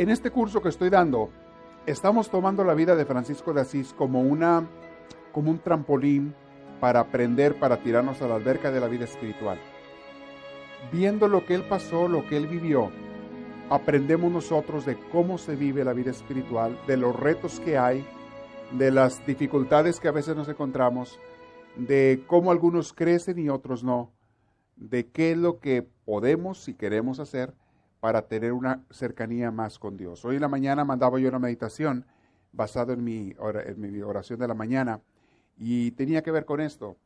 En este curso que estoy dando, estamos tomando la vida de Francisco de Asís como, una, como un trampolín para aprender, para tirarnos a la alberca de la vida espiritual. Viendo lo que él pasó, lo que él vivió, aprendemos nosotros de cómo se vive la vida espiritual, de los retos que hay, de las dificultades que a veces nos encontramos, de cómo algunos crecen y otros no, de qué es lo que podemos y queremos hacer para tener una cercanía más con Dios. Hoy en la mañana mandaba yo una meditación basada en mi, en mi oración de la mañana y tenía que ver con esto.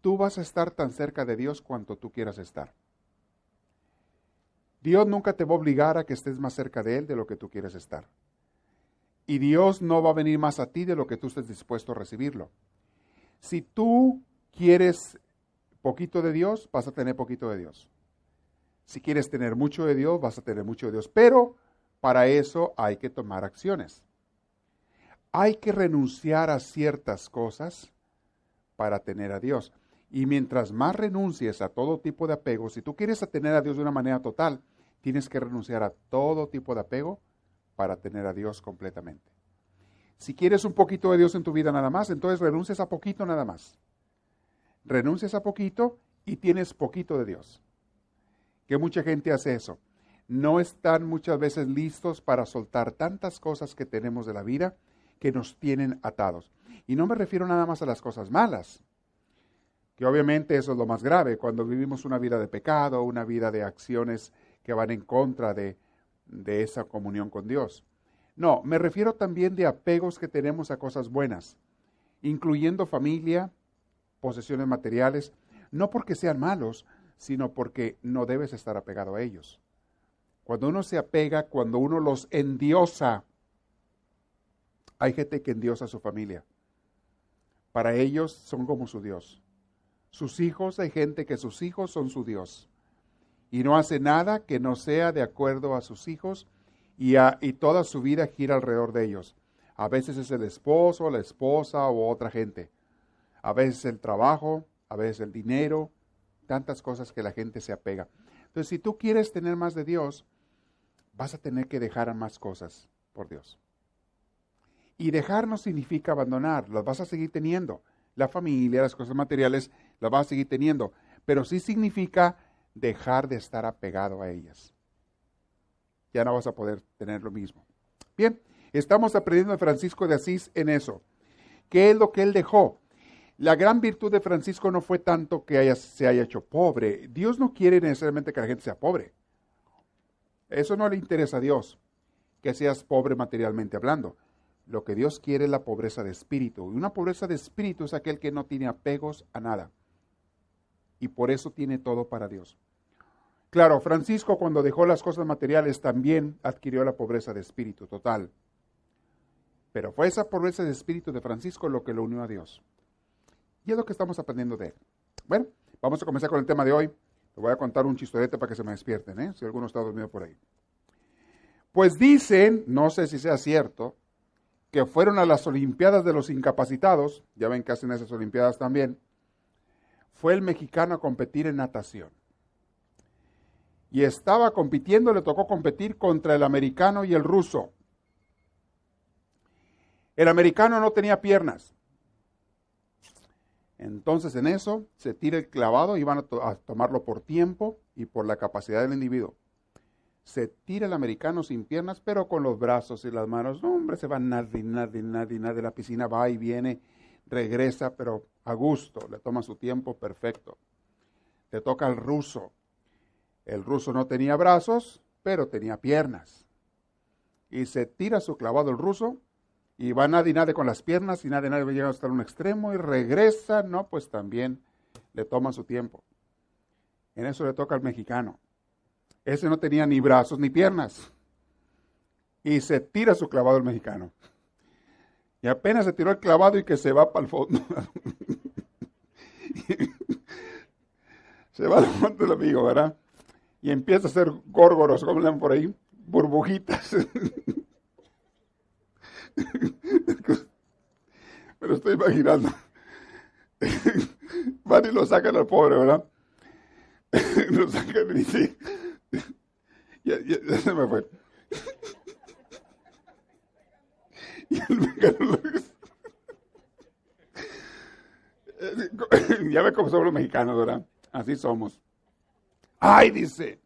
Tú vas a estar tan cerca de Dios cuanto tú quieras estar. Dios nunca te va a obligar a que estés más cerca de Él de lo que tú quieres estar. Y Dios no va a venir más a ti de lo que tú estés dispuesto a recibirlo. Si tú quieres poquito de Dios, vas a tener poquito de Dios. Si quieres tener mucho de Dios, vas a tener mucho de Dios. Pero para eso hay que tomar acciones. Hay que renunciar a ciertas cosas para tener a Dios. Y mientras más renuncies a todo tipo de apego, si tú quieres tener a Dios de una manera total, tienes que renunciar a todo tipo de apego para tener a Dios completamente. Si quieres un poquito de Dios en tu vida nada más, entonces renuncias a poquito nada más. Renuncias a poquito y tienes poquito de Dios que mucha gente hace eso. No están muchas veces listos para soltar tantas cosas que tenemos de la vida que nos tienen atados. Y no me refiero nada más a las cosas malas, que obviamente eso es lo más grave, cuando vivimos una vida de pecado, una vida de acciones que van en contra de, de esa comunión con Dios. No, me refiero también de apegos que tenemos a cosas buenas, incluyendo familia, posesiones materiales, no porque sean malos, sino porque no debes estar apegado a ellos. Cuando uno se apega, cuando uno los endiosa, hay gente que endiosa a su familia. Para ellos son como su Dios. Sus hijos, hay gente que sus hijos son su Dios. Y no hace nada que no sea de acuerdo a sus hijos y, y toda su vida gira alrededor de ellos. A veces es el esposo, la esposa o otra gente. A veces el trabajo, a veces el dinero, tantas cosas que la gente se apega. Entonces, si tú quieres tener más de Dios, vas a tener que dejar más cosas por Dios. Y dejar no significa abandonar, las vas a seguir teniendo. La familia, las cosas materiales, las vas a seguir teniendo. Pero sí significa dejar de estar apegado a ellas. Ya no vas a poder tener lo mismo. Bien, estamos aprendiendo de Francisco de Asís en eso. ¿Qué es lo que él dejó? La gran virtud de Francisco no fue tanto que se haya hecho pobre. Dios no quiere necesariamente que la gente sea pobre. Eso no le interesa a Dios, que seas pobre materialmente hablando. Lo que Dios quiere es la pobreza de espíritu. Y una pobreza de espíritu es aquel que no tiene apegos a nada. Y por eso tiene todo para Dios. Claro, Francisco cuando dejó las cosas materiales también adquirió la pobreza de espíritu total. Pero fue esa pobreza de espíritu de Francisco lo que lo unió a Dios. Y es lo que estamos aprendiendo de él. Bueno, vamos a comenzar con el tema de hoy. Les voy a contar un chistorete para que se me despierten, ¿eh? si alguno está dormido por ahí. Pues dicen, no sé si sea cierto, que fueron a las Olimpiadas de los Incapacitados, ya ven que hacen esas Olimpiadas también, fue el mexicano a competir en natación. Y estaba compitiendo, le tocó competir contra el americano y el ruso. El americano no tenía piernas, entonces en eso se tira el clavado y van a, tomarlo por tiempo y por la capacidad del individuo. Se tira el americano sin piernas, pero con los brazos y las manos. No, hombre, se va nadie, nadie, nadie, nadie. La piscina va y viene, regresa, pero a gusto. Le toma su tiempo perfecto. Le toca al ruso. El ruso no tenía brazos, pero tenía piernas. Y se tira su clavado el ruso y va nadie, nadie con las piernas y nadie, nadie llega hasta un extremo y regresa, no, pues también le toma su tiempo. En eso le toca al mexicano. Ese no tenía ni brazos ni piernas. y se tira su clavado el mexicano. Y apenas se tiró el clavado y que se va para el fondo. se va al fondo el amigo, ¿verdad? Y empieza a hacer górgoros, como por ahí, burbujitas. Me lo estoy imaginando. Van y lo sacan al pobre, ¿verdad? lo sacan y dice, ya, se me fue. ya ve cómo somos los mexicanos, ¿verdad? Así somos. Ay, dice,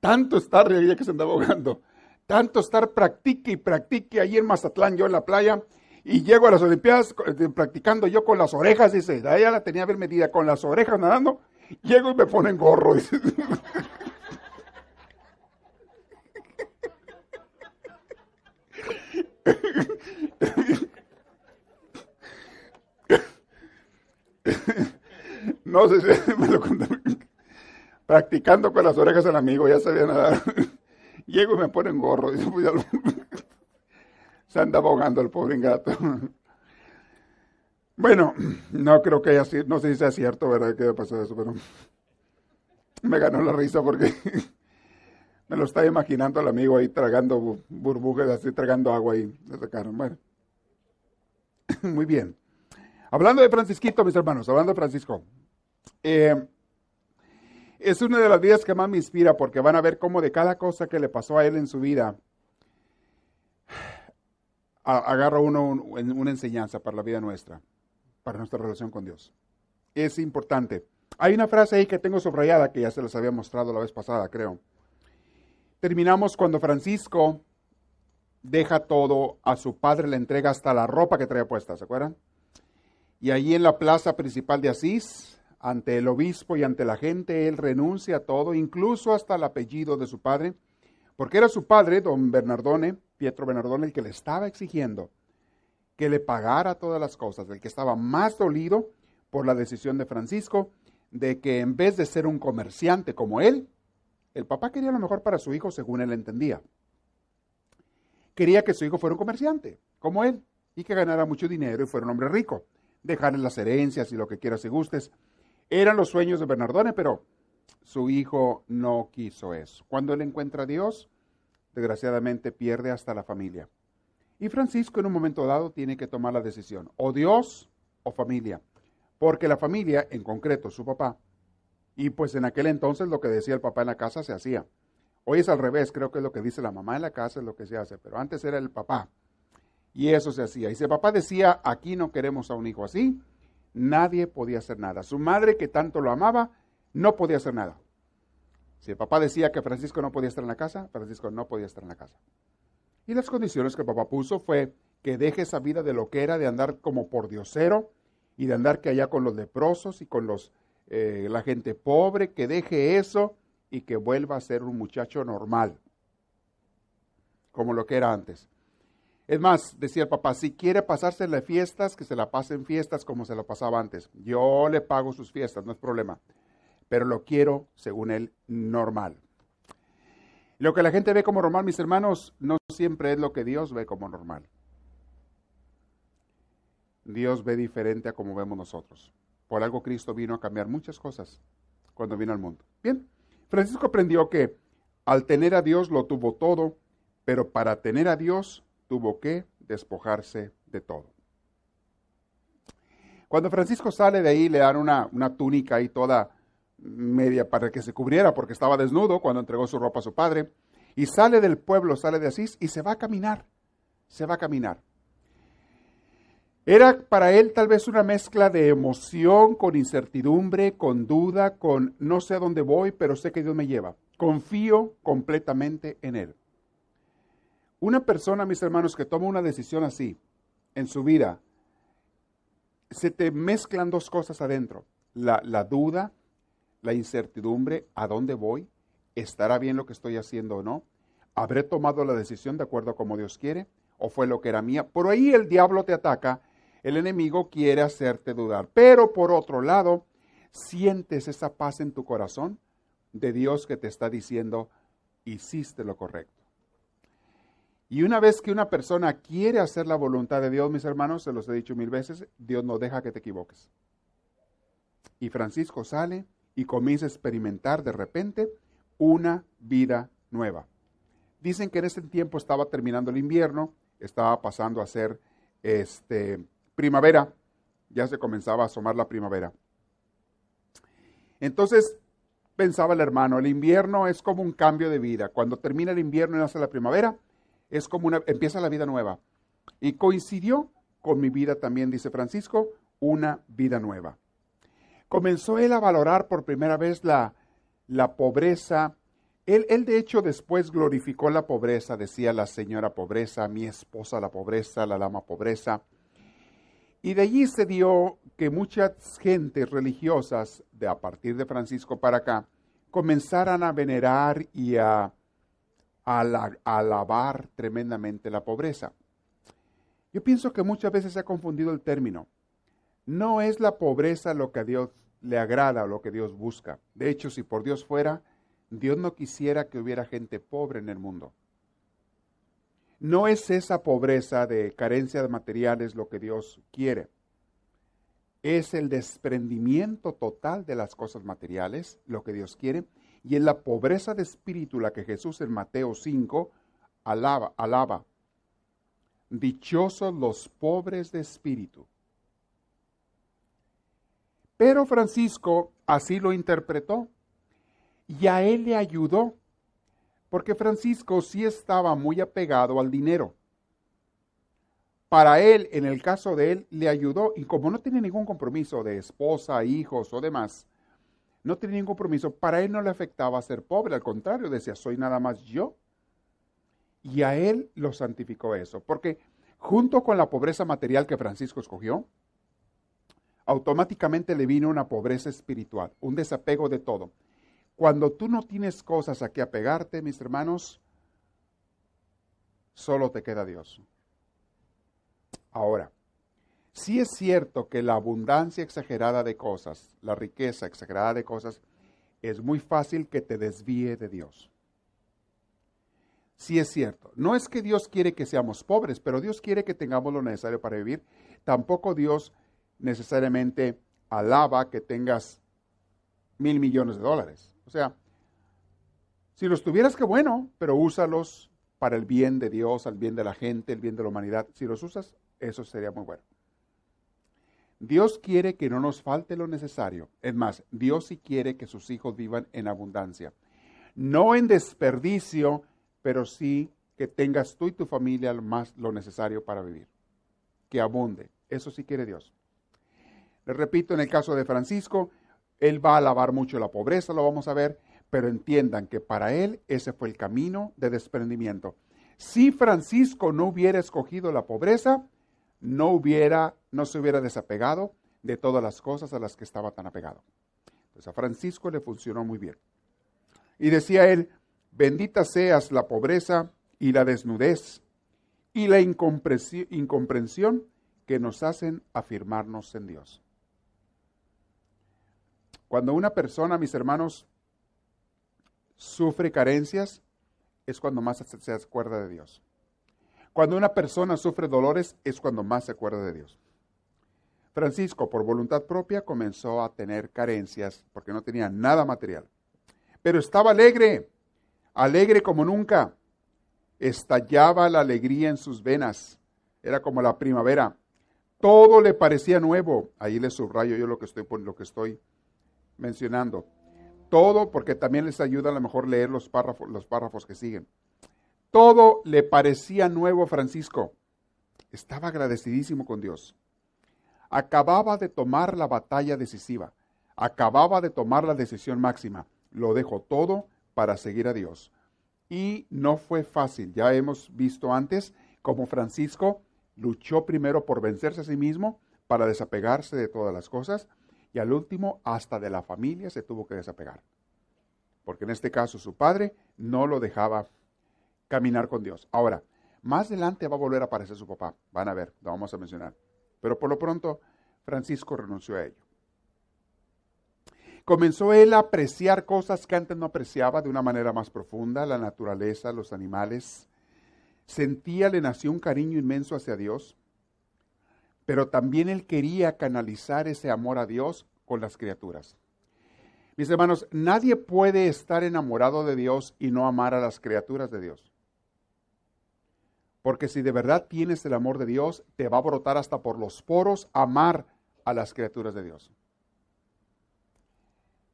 tanto estar, ya que se andaba ahogando, tanto estar practique y practique ahí en Mazatlán, yo en la playa, y llego a las Olimpiadas eh, practicando yo con las orejas, dice, ella la tenía bien medida, con las orejas nadando, llego y me ponen gorro, dice. no sé si me lo contaron. Practicando con las orejas el amigo, ya sabía nada. Llego y me ponen gorro. Pues se anda abogando el pobre gato. Bueno, no creo que haya no sé si sea cierto, ¿verdad? Que pasó eso, pero me ganó la risa porque me lo está imaginando el amigo ahí tragando burbujas, así tragando agua y le sacaron. Bueno, muy bien. Hablando de Francisquito, mis hermanos, hablando de Francisco, eh, es una de las vidas que más me inspira porque van a ver cómo de cada cosa que le pasó a él en su vida, agarra uno una enseñanza para la vida nuestra, para nuestra relación con Dios. Es importante. Hay una frase ahí que tengo subrayada que ya se les había mostrado la vez pasada, creo. Terminamos cuando Francisco deja todo a su padre, le entrega hasta la ropa que traía puesta, ¿se acuerdan? Y allí en la plaza principal de Asís, ante el obispo y ante la gente, él renuncia a todo, incluso hasta el apellido de su padre, porque era su padre, don Bernardone, Pietro Bernardone, el que le estaba exigiendo que le pagara todas las cosas, el que estaba más dolido por la decisión de Francisco de que en vez de ser un comerciante como él, el papá quería lo mejor para su hijo según él entendía. Quería que su hijo fuera un comerciante, como él, y que ganara mucho dinero y fuera un hombre rico dejarle las herencias y lo que quieras y gustes. Eran los sueños de Bernardone, pero su hijo no quiso eso. Cuando él encuentra a Dios, desgraciadamente pierde hasta la familia. Y Francisco en un momento dado tiene que tomar la decisión, o Dios o familia, porque la familia, en concreto su papá, y pues en aquel entonces lo que decía el papá en la casa se hacía. Hoy es al revés, creo que es lo que dice la mamá en la casa, es lo que se hace, pero antes era el papá. Y eso se hacía. Y si el papá decía, aquí no queremos a un hijo así, nadie podía hacer nada. Su madre, que tanto lo amaba, no podía hacer nada. Si el papá decía que Francisco no podía estar en la casa, Francisco no podía estar en la casa. Y las condiciones que el papá puso fue que deje esa vida de lo que era, de andar como por diosero y de andar que allá con los leprosos y con los, eh, la gente pobre, que deje eso y que vuelva a ser un muchacho normal, como lo que era antes. Es más, decía el papá, si quiere pasarse las fiestas, que se la pase en fiestas como se lo pasaba antes. Yo le pago sus fiestas, no es problema. Pero lo quiero, según él, normal. Lo que la gente ve como normal, mis hermanos, no siempre es lo que Dios ve como normal. Dios ve diferente a como vemos nosotros. Por algo Cristo vino a cambiar muchas cosas cuando vino al mundo. Bien, Francisco aprendió que al tener a Dios lo tuvo todo, pero para tener a Dios tuvo que despojarse de todo. Cuando Francisco sale de ahí, le dan una, túnica ahí toda media para que se cubriera porque estaba desnudo cuando entregó su ropa a su padre. Y sale del pueblo, sale de Asís y se va a caminar. Se va a caminar. Era para él tal vez una mezcla de emoción con incertidumbre, con duda, con no sé a dónde voy, pero sé que Dios me lleva. Confío completamente en él. Una persona, mis hermanos, que toma una decisión así en su vida, se te mezclan dos cosas adentro. La, duda, la incertidumbre, ¿a dónde voy? ¿Estará bien lo que estoy haciendo o no? ¿Habré tomado la decisión de acuerdo a como Dios quiere? ¿O fue lo que era mía? Por ahí el diablo te ataca, el enemigo quiere hacerte dudar. Pero por otro lado, sientes esa paz en tu corazón de Dios que te está diciendo, hiciste lo correcto. Y una vez que una persona quiere hacer la voluntad de Dios, mis hermanos, se los he dicho mil veces, Dios no deja que te equivoques. Y Francisco sale y comienza a experimentar de repente una vida nueva. Dicen que en ese tiempo estaba terminando el invierno, estaba pasando a ser este, primavera, ya se comenzaba a asomar la primavera. Entonces pensaba el hermano, el invierno es como un cambio de vida. Cuando termina el invierno y nace la primavera, es como una, empieza la vida nueva. Y coincidió con mi vida también, dice Francisco, una vida nueva. Comenzó él a valorar por primera vez la, la pobreza. Él, él, de hecho después glorificó la pobreza, decía la señora pobreza, mi esposa la pobreza, la dama pobreza. Y de allí se dio que muchas gentes religiosas, de a partir de Francisco para acá, comenzaran a venerar y a, alabar tremendamente la pobreza. Yo pienso que muchas veces se ha confundido el término. No es la pobreza lo que a Dios le agrada o lo que Dios busca. De hecho, si por Dios fuera, Dios no quisiera que hubiera gente pobre en el mundo. No es esa pobreza de carencia de materiales lo que Dios quiere. Es el desprendimiento total de las cosas materiales lo que Dios quiere. Y es la pobreza de espíritu la que Jesús en Mateo 5 alaba, alaba. Dichosos los pobres de espíritu. Pero Francisco así lo interpretó y a él le ayudó porque Francisco sí estaba muy apegado al dinero. Para él, en el caso de él, le ayudó y como no tiene ningún compromiso de esposa, hijos o demás, no tiene ningún compromiso, para él no le afectaba ser pobre, al contrario, decía, soy nada más yo. Y a él lo santificó eso, porque junto con la pobreza material que Francisco escogió, automáticamente le vino una pobreza espiritual, un desapego de todo. Cuando tú no tienes cosas a que apegarte, mis hermanos, solo te queda Dios. Ahora, sí es cierto que la abundancia exagerada de cosas, la riqueza exagerada de cosas, es muy fácil que te desvíe de Dios. Sí es cierto. No es que Dios quiere que seamos pobres, pero Dios quiere que tengamos lo necesario para vivir. Tampoco Dios necesariamente alaba que tengas mil millones de dólares. O sea, si los tuvieras, que bueno, pero úsalos para el bien de Dios, al bien de la gente, el bien de la humanidad. Si los usas, eso sería muy bueno. Dios quiere que no nos falte lo necesario. Es más, Dios sí quiere que sus hijos vivan en abundancia. No en desperdicio, pero sí que tengas tú y tu familia más lo necesario para vivir. Que abunde. Eso sí quiere Dios. Les repito, en el caso de Francisco, él va a alabar mucho la pobreza, lo vamos a ver, pero entiendan que para él ese fue el camino de desprendimiento. Si Francisco no hubiera escogido la pobreza, no hubiera, no se hubiera desapegado de todas las cosas a las que estaba tan apegado. Pues a Francisco le funcionó muy bien. Y decía él, bendita seas la pobreza y la desnudez y la incomprensión que nos hacen afirmarnos en Dios. Cuando una persona, mis hermanos, sufre carencias, es cuando más se acuerda de Dios. Cuando una persona sufre dolores, es cuando más se acuerda de Dios. Francisco, por voluntad propia, comenzó a tener carencias porque no tenía nada material. Pero estaba alegre, alegre como nunca. Estallaba la alegría en sus venas. Era como la primavera. Todo le parecía nuevo. Ahí le subrayo yo lo que estoy, lo que estoy mencionando. Todo, porque también les ayuda a lo mejor leer los párrafos, los párrafos que siguen. Todo le parecía nuevo a Francisco. Estaba agradecidísimo con Dios. Acababa de tomar la batalla decisiva. Acababa de tomar la decisión máxima. Lo dejó todo para seguir a Dios. Y no fue fácil. Ya hemos visto antes cómo Francisco luchó primero por vencerse a sí mismo, para desapegarse de todas las cosas, y al último hasta de la familia se tuvo que desapegar. Porque en este caso su padre no lo dejaba caminar con Dios. Ahora, más adelante va a volver a aparecer su papá. Van a ver, lo vamos a mencionar. Pero por lo pronto, Francisco renunció a ello. Comenzó él a apreciar cosas que antes no apreciaba de una manera más profunda, la naturaleza, los animales. sentía, le nació un cariño inmenso hacia Dios, pero también él quería canalizar ese amor a Dios con las criaturas. Mis hermanos, nadie puede estar enamorado de Dios y no amar a las criaturas de Dios. Porque si de verdad tienes el amor de Dios, te va a brotar hasta por los poros amar a las criaturas de Dios.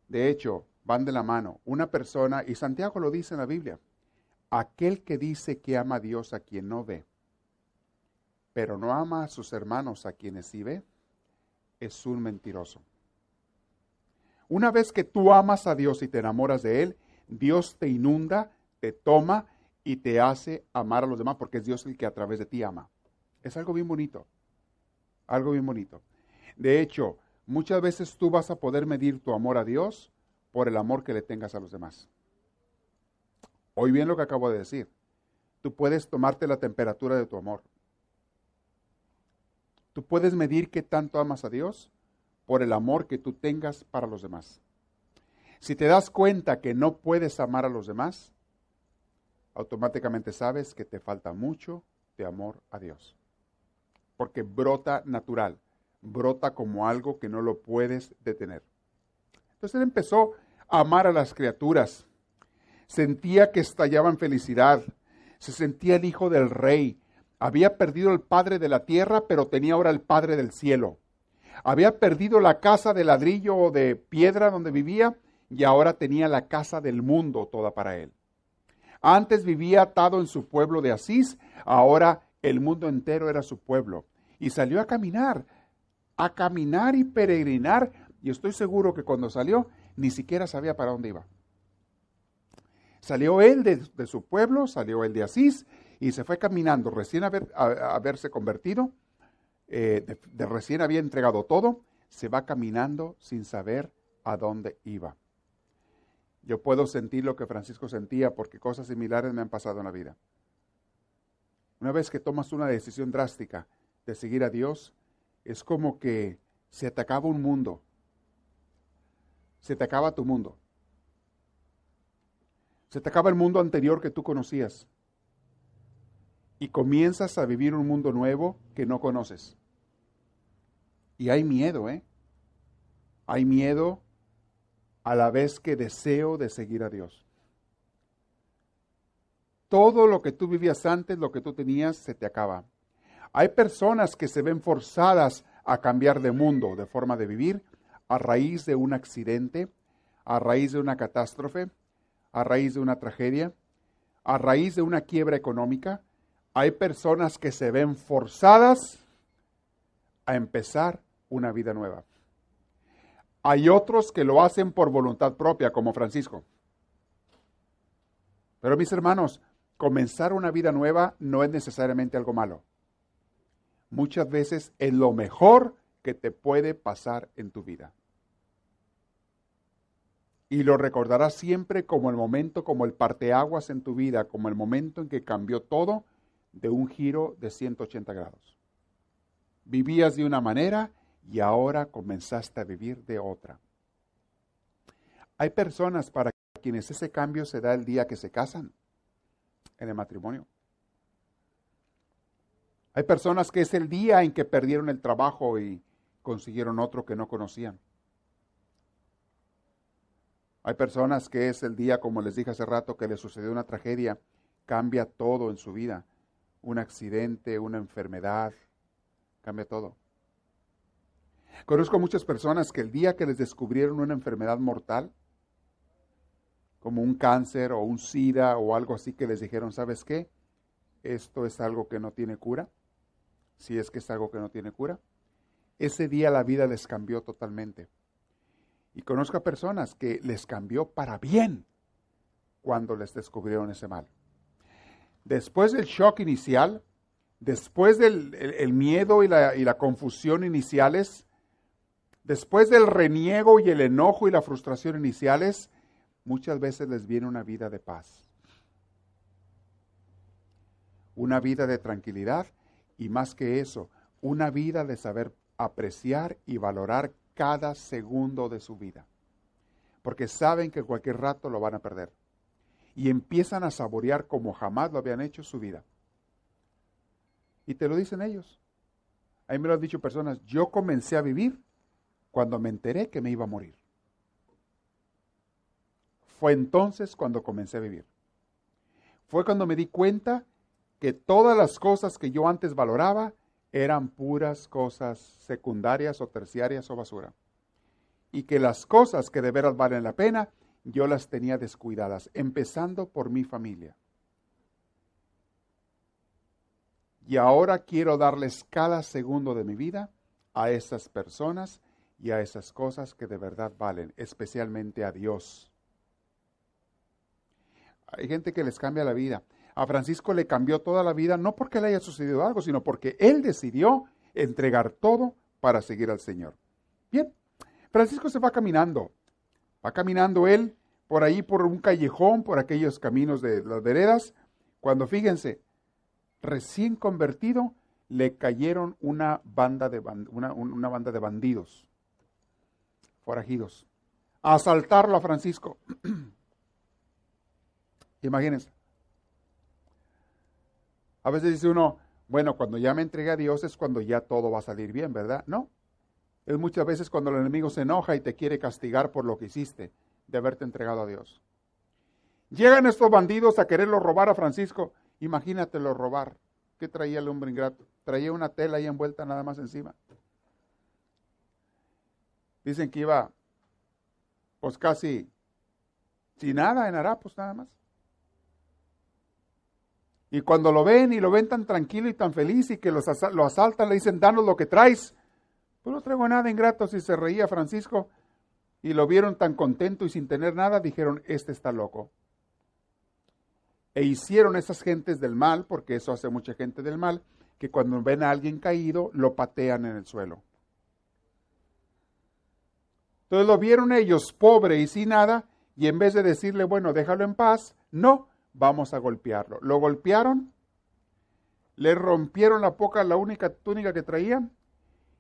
De hecho, van de la mano. Una persona, y Santiago lo dice en la Biblia, aquel que dice que ama a Dios a quien no ve, pero no ama a sus hermanos a quienes sí ve, es un mentiroso. Una vez que tú amas a Dios y te enamoras de Él, Dios te inunda, te toma y te hace amar a los demás porque es Dios el que a través de ti ama. Es algo bien bonito. Algo bien bonito. De hecho, muchas veces tú vas a poder medir tu amor a Dios por el amor que le tengas a los demás. Hoy bien lo que acabo de decir. Tú puedes tomarte la temperatura de tu amor. Tú puedes medir qué tanto amas a Dios por el amor que tú tengas para los demás. Si te das cuenta que no puedes amar a los demás, automáticamente sabes que te falta mucho de amor a Dios. Porque brota natural, brota como algo que no lo puedes detener. Entonces él empezó a amar a las criaturas. Sentía que estallaba en felicidad. Se sentía el hijo del rey. Había perdido el padre de la tierra, pero tenía ahora el padre del cielo. Había perdido la casa de ladrillo o de piedra donde vivía y ahora tenía la casa del mundo toda para él. Antes vivía atado en su pueblo de Asís, ahora el mundo entero era su pueblo. Y salió a caminar, a caminar y peregrinar. Y estoy seguro que cuando salió ni siquiera sabía para dónde iba. Salió él de, su pueblo, salió él de Asís y se fue caminando, recién haber, haberse convertido eh, de, recién había entregado todo, se va caminando sin saber a dónde iba. Yo puedo sentir lo que Francisco sentía porque cosas similares me han pasado en la vida. Una vez que tomas una decisión drástica de seguir a Dios, es como que se te acaba un mundo. Se te acaba tu mundo. Se te acaba el mundo anterior que tú conocías y comienzas a vivir un mundo nuevo que no conoces. Y hay miedo, ¿eh? Hay miedo a la vez que deseo de seguir a Dios. Todo lo que tú vivías antes, lo que tú tenías, se te acaba. Hay personas que se ven forzadas a cambiar de mundo, de forma de vivir, a raíz de un accidente, a raíz de una catástrofe, a raíz de una tragedia, a raíz de una quiebra económica, hay personas que se ven forzadas a empezar una vida nueva. Hay otros que lo hacen por voluntad propia, como Francisco. Pero mis hermanos, comenzar una vida nueva no es necesariamente algo malo. Muchas veces es lo mejor que te puede pasar en tu vida. Y lo recordarás siempre como el momento, como el parteaguas en tu vida, como el momento en que cambió todo de un giro de 180 grados. Vivías de una manera y ahora comenzaste a vivir de otra. Hay personas para quienes ese cambio se da el día que se casan, en el matrimonio. Hay personas que es el día en que perdieron el trabajo y consiguieron otro que no conocían. Hay personas que es el día, como les dije hace rato, que les sucedió una tragedia, cambia todo en su vida un accidente, una enfermedad, cambia todo. Conozco muchas personas que el día que les descubrieron una enfermedad mortal, como un cáncer o un SIDA o algo así, que les dijeron, ¿sabes qué? Esto es algo que no tiene cura, si es que es algo que no tiene cura. Ese día la vida les cambió totalmente. Y conozco a personas que les cambió para bien cuando les descubrieron ese mal después del shock inicial, después del miedo y la, y la confusión iniciales, después del reniego y el enojo y la frustración iniciales, muchas veces les viene una vida de paz, una vida de tranquilidad y más que eso, una vida de saber apreciar y valorar cada segundo de su vida, porque saben que cualquier rato lo van a perder y empiezan a saborear como jamás lo habían hecho su vida. Y te lo dicen ellos. A mí me lo han dicho personas, yo comencé a vivir cuando me enteré que me iba a morir. Fue entonces cuando comencé a vivir. Fue cuando me di cuenta que todas las cosas que yo antes valoraba eran puras cosas secundarias o terciarias o basura. Y que las cosas que de veras valen la pena, yo las tenía descuidadas, empezando por mi familia. Y ahora quiero darles cada segundo de mi vida a esas personas y a esas cosas que de verdad valen, especialmente a Dios. Hay gente que les cambia la vida. A Francisco le cambió toda la vida, no porque le haya sucedido algo, sino porque él decidió entregar todo para seguir al Señor. Bien, Francisco se va caminando. Va caminando él por ahí, por un callejón, por aquellos caminos de las veredas, cuando fíjense, recién convertido, le cayeron una banda de, una, una banda de bandidos, forajidos, a asaltarlo a Francisco. Imagínense. A veces dice uno, bueno, cuando ya me entregué a Dios es cuando ya todo va a salir bien, ¿verdad? No. Es muchas veces cuando el enemigo se enoja y te quiere castigar por lo que hiciste, de haberte entregado a Dios. Llegan estos bandidos a quererlo robar a Francisco. Imagínatelo robar. ¿Qué traía el hombre ingrato? Traía una tela ahí envuelta nada más encima. Dicen que iba, pues casi sin nada en harapos nada más. Y cuando lo ven y lo ven tan tranquilo y tan feliz y que lo asaltan, le dicen, danos lo que traes. Pues no traigo nada ingrato. Si se reía Francisco y lo vieron tan contento y sin tener nada, dijeron, este está loco. E hicieron esas gentes del mal, porque eso hace mucha gente del mal, que cuando ven a alguien caído, lo patean en el suelo. Entonces lo vieron ellos pobre y sin nada, y en vez de decirle, bueno, déjalo en paz, no, vamos a golpearlo. Lo golpearon, le rompieron la poca, la única túnica que traían,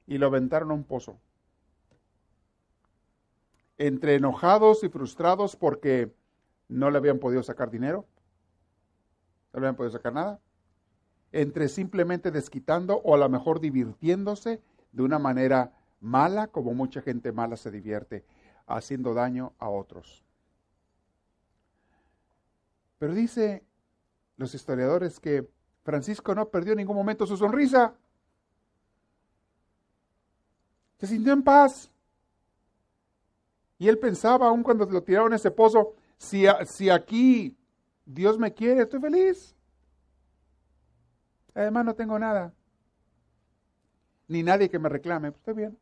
y lo aventaron a un pozo. Entre enojados y frustrados porque no le habían podido sacar dinero, no le habían podido sacar nada. Entre simplemente desquitando o a lo mejor divirtiéndose de una manera mala, como mucha gente mala se divierte, haciendo daño a otros. Pero dice los historiadores que Francisco no perdió en ningún momento su sonrisa. Se sintió en paz. Y él pensaba, aun cuando lo tiraron en ese pozo, si, si aquí Dios me quiere, estoy feliz. Además no tengo nada. Ni nadie que me reclame. Estoy bien.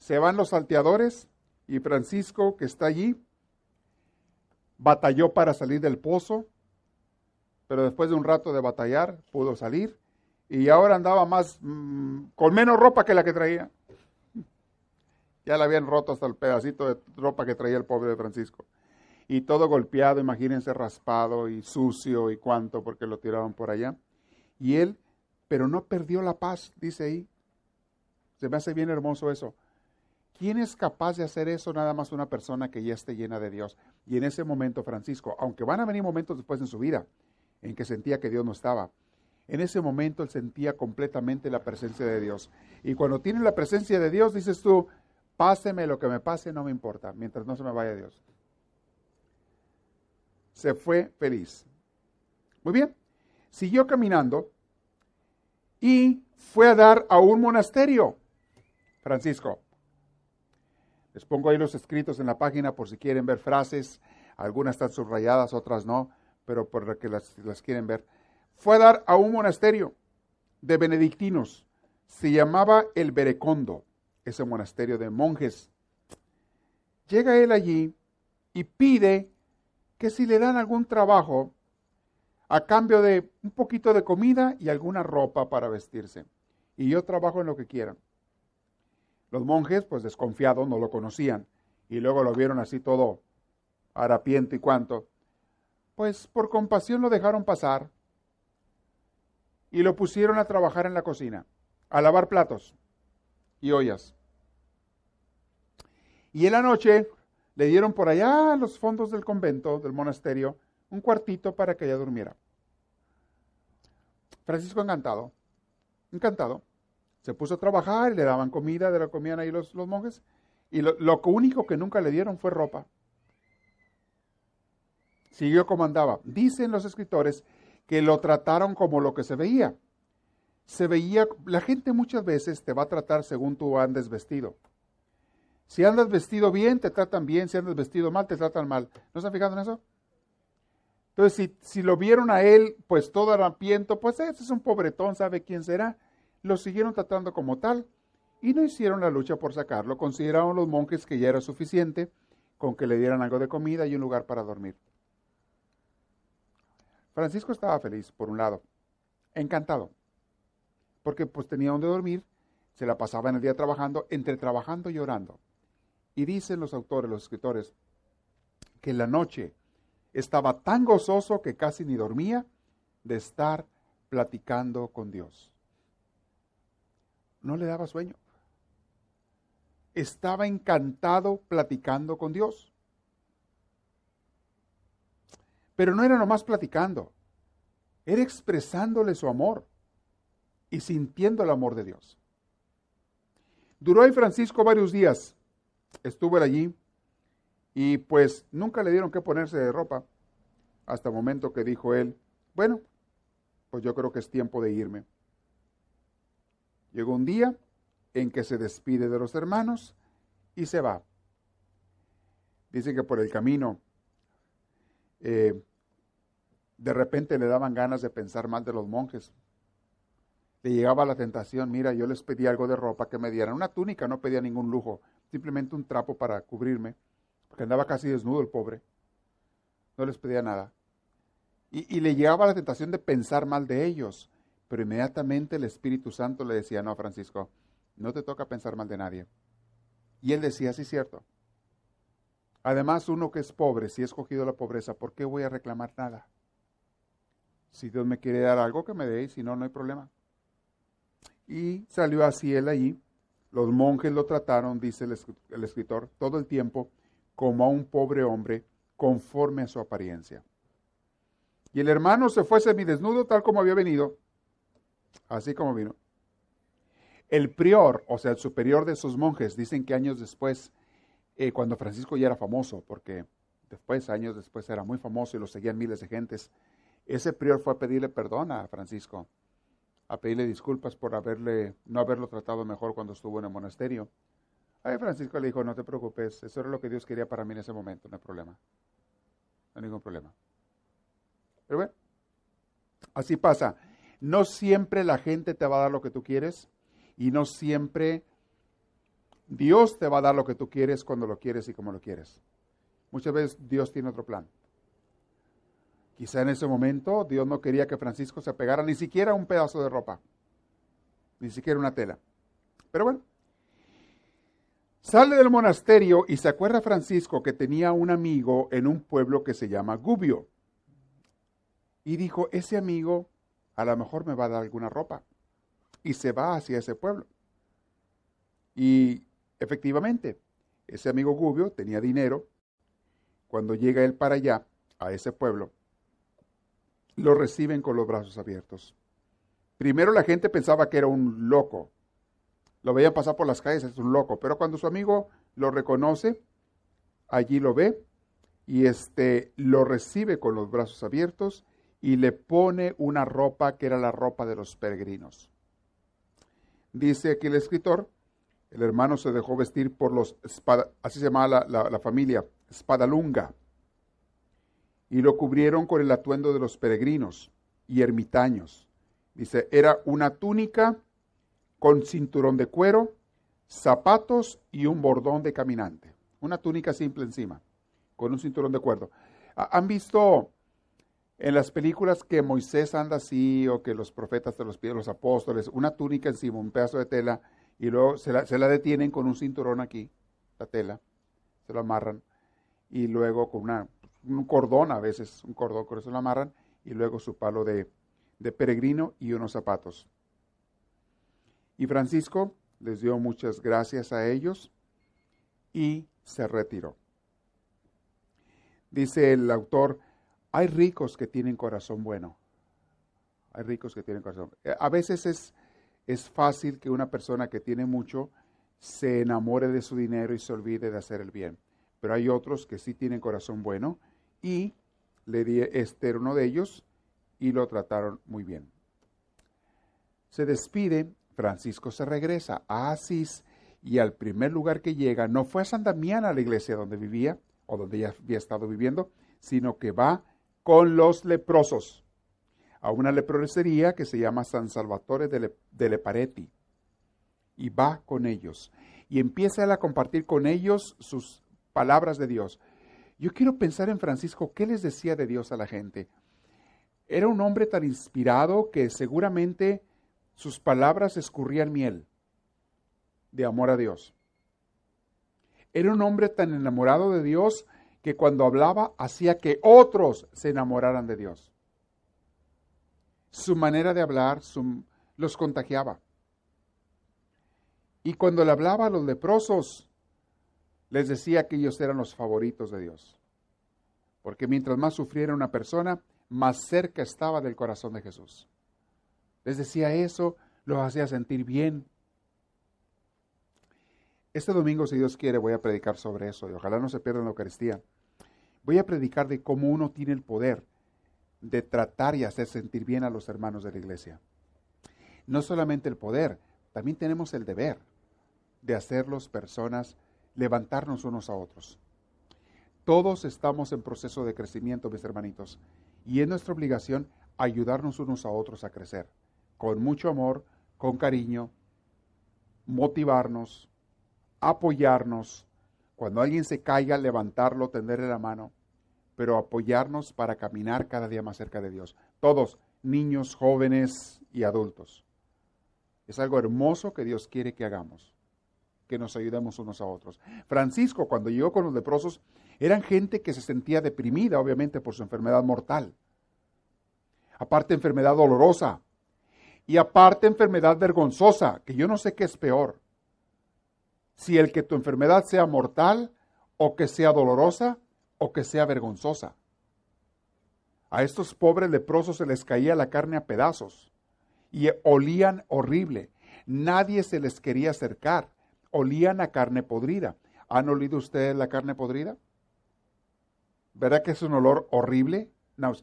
Se van los salteadores y Francisco, que está allí, batalló para salir del pozo, pero después de un rato de batallar pudo salir y ahora andaba más mm, con menos ropa que la que traía. Ya le habían roto hasta el pedacito de ropa que traía el pobre de Francisco y todo golpeado, imagínense raspado y sucio y cuánto porque lo tiraron por allá. Y él, pero no perdió la paz, dice ahí. Se me hace bien hermoso eso. ¿Quién es capaz de hacer eso? Nada más una persona que ya esté llena de Dios. Y en ese momento, Francisco, aunque van a venir momentos después en su vida en que sentía que Dios no estaba, en ese momento él sentía completamente la presencia de Dios. Y cuando tiene la presencia de Dios, dices tú, páseme lo que me pase, no me importa, mientras no se me vaya Dios se fue feliz. Muy bien, siguió caminando y fue a dar a un monasterio. Francisco. Les pongo ahí los escritos en la página por si quieren ver frases. Algunas están subrayadas, otras no, pero por que las, las quieren ver. Fue a dar a un monasterio de benedictinos. Se llamaba el Berecondo, ese monasterio de monjes. Llega él allí y pide que si le dan algún trabajo a cambio de un poquito de comida y alguna ropa para vestirse. Y yo trabajo en lo que quieran. Los monjes, pues desconfiados, no lo conocían. Y luego lo vieron así todo harapiento y cuanto. Pues por compasión lo dejaron pasar y lo pusieron a trabajar en la cocina, a lavar platos y ollas. Y en la noche le dieron por allá a los fondos del convento, del monasterio, un cuartito para que ella durmiera. Francisco encantado, encantado. Se puso a trabajar, le daban comida, de la comían ahí los, los monjes, y lo, lo único que nunca le dieron fue ropa. Siguió como andaba. Dicen los escritores que lo trataron como lo que se veía. Se veía, la gente muchas veces te va a tratar según tú andes vestido. Si andas vestido bien, te tratan bien, si andas vestido mal, te tratan mal. ¿No se han fijado en eso? Entonces, si, lo vieron a él, pues todo harapiento, pues ese es un pobretón, sabe quién será. Lo siguieron tratando como tal y no hicieron la lucha por sacarlo. Consideraron los monjes que ya era suficiente con que le dieran algo de comida y un lugar para dormir. Francisco estaba feliz, por un lado, encantado, porque pues tenía donde dormir, se la pasaba en el día trabajando, entre trabajando y orando. Y dicen los autores, los escritores, que en la noche estaba tan gozoso que casi ni dormía de estar platicando con Dios. No le daba sueño. Estaba encantado platicando con Dios. Pero no era nomás platicando, era expresándole su amor y sintiendo el amor de Dios. Duró ahí Francisco varios días. Estuvo allí y pues nunca le dieron que ponerse de ropa hasta el momento que dijo él, bueno, pues yo creo que es tiempo de irme. Llegó un día en que se despide de los hermanos y se va. Dicen que por el camino eh, de repente le daban ganas de pensar mal de los monjes. Le llegaba la tentación, mira, yo les pedí algo de ropa que me dieran, una túnica, no pedía ningún lujo, simplemente un trapo para cubrirme, porque andaba casi desnudo el pobre. No les pedía nada. Y, y le llegaba la tentación de pensar mal de ellos, pero inmediatamente el Espíritu Santo le decía, no, Francisco, no te toca pensar mal de nadie. Y él decía, sí, cierto. Además, uno que es pobre, si he escogido la pobreza, ¿por qué voy a reclamar nada? Si Dios me quiere dar algo, que me dé, y si no, no hay problema. Y salió así él allí. Los monjes lo trataron, dice el, escritor, todo el tiempo como a un pobre hombre conforme a su apariencia. Y el hermano se fue semidesnudo tal como había venido, así como vino. El prior, o sea, el superior de esos monjes, dicen que años después, eh, cuando Francisco ya era famoso, porque después, años después, era muy famoso y lo seguían miles de gentes, ese prior fue a pedirle perdón a Francisco, a pedirle disculpas por haberle, no haberlo tratado mejor cuando estuvo en el monasterio. Ahí Francisco le dijo, no te preocupes, eso era lo que Dios quería para mí en ese momento, no hay problema. No hay ningún problema. Pero bueno, así pasa. No siempre la gente te va a dar lo que tú quieres y no siempre Dios te va a dar lo que tú quieres cuando lo quieres y como lo quieres. Muchas veces Dios tiene otro plan. Quizá en ese momento Dios no quería que Francisco se pegara ni siquiera un pedazo de ropa, ni siquiera una tela. Pero bueno, sale del monasterio y se acuerda Francisco que tenía un amigo en un pueblo que se llama Gubio. Y dijo, ese amigo a lo mejor me va a dar alguna ropa. Y se va hacia ese pueblo. Y efectivamente, ese amigo Gubio tenía dinero. Cuando llega él para allá, a ese pueblo, lo reciben con los brazos abiertos. Primero la gente pensaba que era un loco. Lo veían pasar por las calles, es un loco. Pero cuando su amigo lo reconoce, allí lo ve y este lo recibe con los brazos abiertos y le pone una ropa que era la ropa de los peregrinos. Dice aquí el escritor, el hermano se dejó vestir por los, así se llamaba la, la familia, espadalunga, y lo cubrieron con el atuendo de los peregrinos y ermitaños. Dice, era una túnica con cinturón de cuero, zapatos y un bordón de caminante. Una túnica simple encima, con un cinturón de cuero. ¿Han visto en las películas que Moisés anda así o que los profetas de los pies, los apóstoles, una túnica encima, un pedazo de tela, y luego se la, detienen con un cinturón aquí, la tela, se lo amarran, y luego con una un cordón a veces, un cordón, con eso lo amarran, y luego su palo de peregrino y unos zapatos. Y Francisco les dio muchas gracias a ellos y se retiró. Dice el autor, hay ricos que tienen corazón bueno. Hay ricos que tienen corazón. Eh, a veces es, es fácil que una persona que tiene mucho se enamore de su dinero y se olvide de hacer el bien. Pero hay otros que sí tienen corazón bueno y le di Esther uno de ellos y lo trataron muy bien. Se despide, Francisco se regresa a Asís y al primer lugar que llega no fue a San Damián, a la iglesia donde vivía o donde ya había estado viviendo, sino que va con los leprosos a una leprosería que se llama San Salvatore de, Lepareti y va con ellos y empieza a compartir con ellos sus palabras de Dios. Yo quiero pensar en Francisco, ¿qué les decía de Dios a la gente? Era un hombre tan inspirado que seguramente sus palabras escurrían miel de amor a Dios. Era un hombre tan enamorado de Dios que cuando hablaba hacía que otros se enamoraran de Dios. Su manera de hablar los contagiaba. Y cuando le hablaba a los leprosos, les decía que ellos eran los favoritos de Dios. Porque mientras más sufriera una persona, más cerca estaba del corazón de Jesús. Les decía eso, los hacía sentir bien, este domingo, si Dios quiere, voy a predicar sobre eso y ojalá no se pierda en la Eucaristía. Voy a predicar de cómo uno tiene el poder de tratar y hacer sentir bien a los hermanos de la iglesia. No solamente el poder, también tenemos el deber de hacerlos personas, levantarnos unos a otros. Todos estamos en proceso de crecimiento, mis hermanitos, y es nuestra obligación ayudarnos unos a otros a crecer, con mucho amor, con cariño, motivarnos, apoyarnos. Cuando alguien se caiga, levantarlo, tenderle la mano, pero apoyarnos para caminar cada día más cerca de Dios. Todos, niños, jóvenes y adultos. Es algo hermoso que Dios quiere que hagamos, que nos ayudemos unos a otros. Francisco, cuando llegó con los leprosos, eran gente que se sentía deprimida, obviamente, por su enfermedad mortal. Aparte, enfermedad dolorosa. Y aparte, enfermedad vergonzosa, que yo no sé qué es peor si el que tu enfermedad sea mortal o que sea dolorosa o que sea vergonzosa. A estos pobres leprosos se les caía la carne a pedazos y olían horrible. Nadie se les quería acercar. Olían a carne podrida. ¿Han olido ustedes la carne podrida? ¿Verdad que es un olor horrible?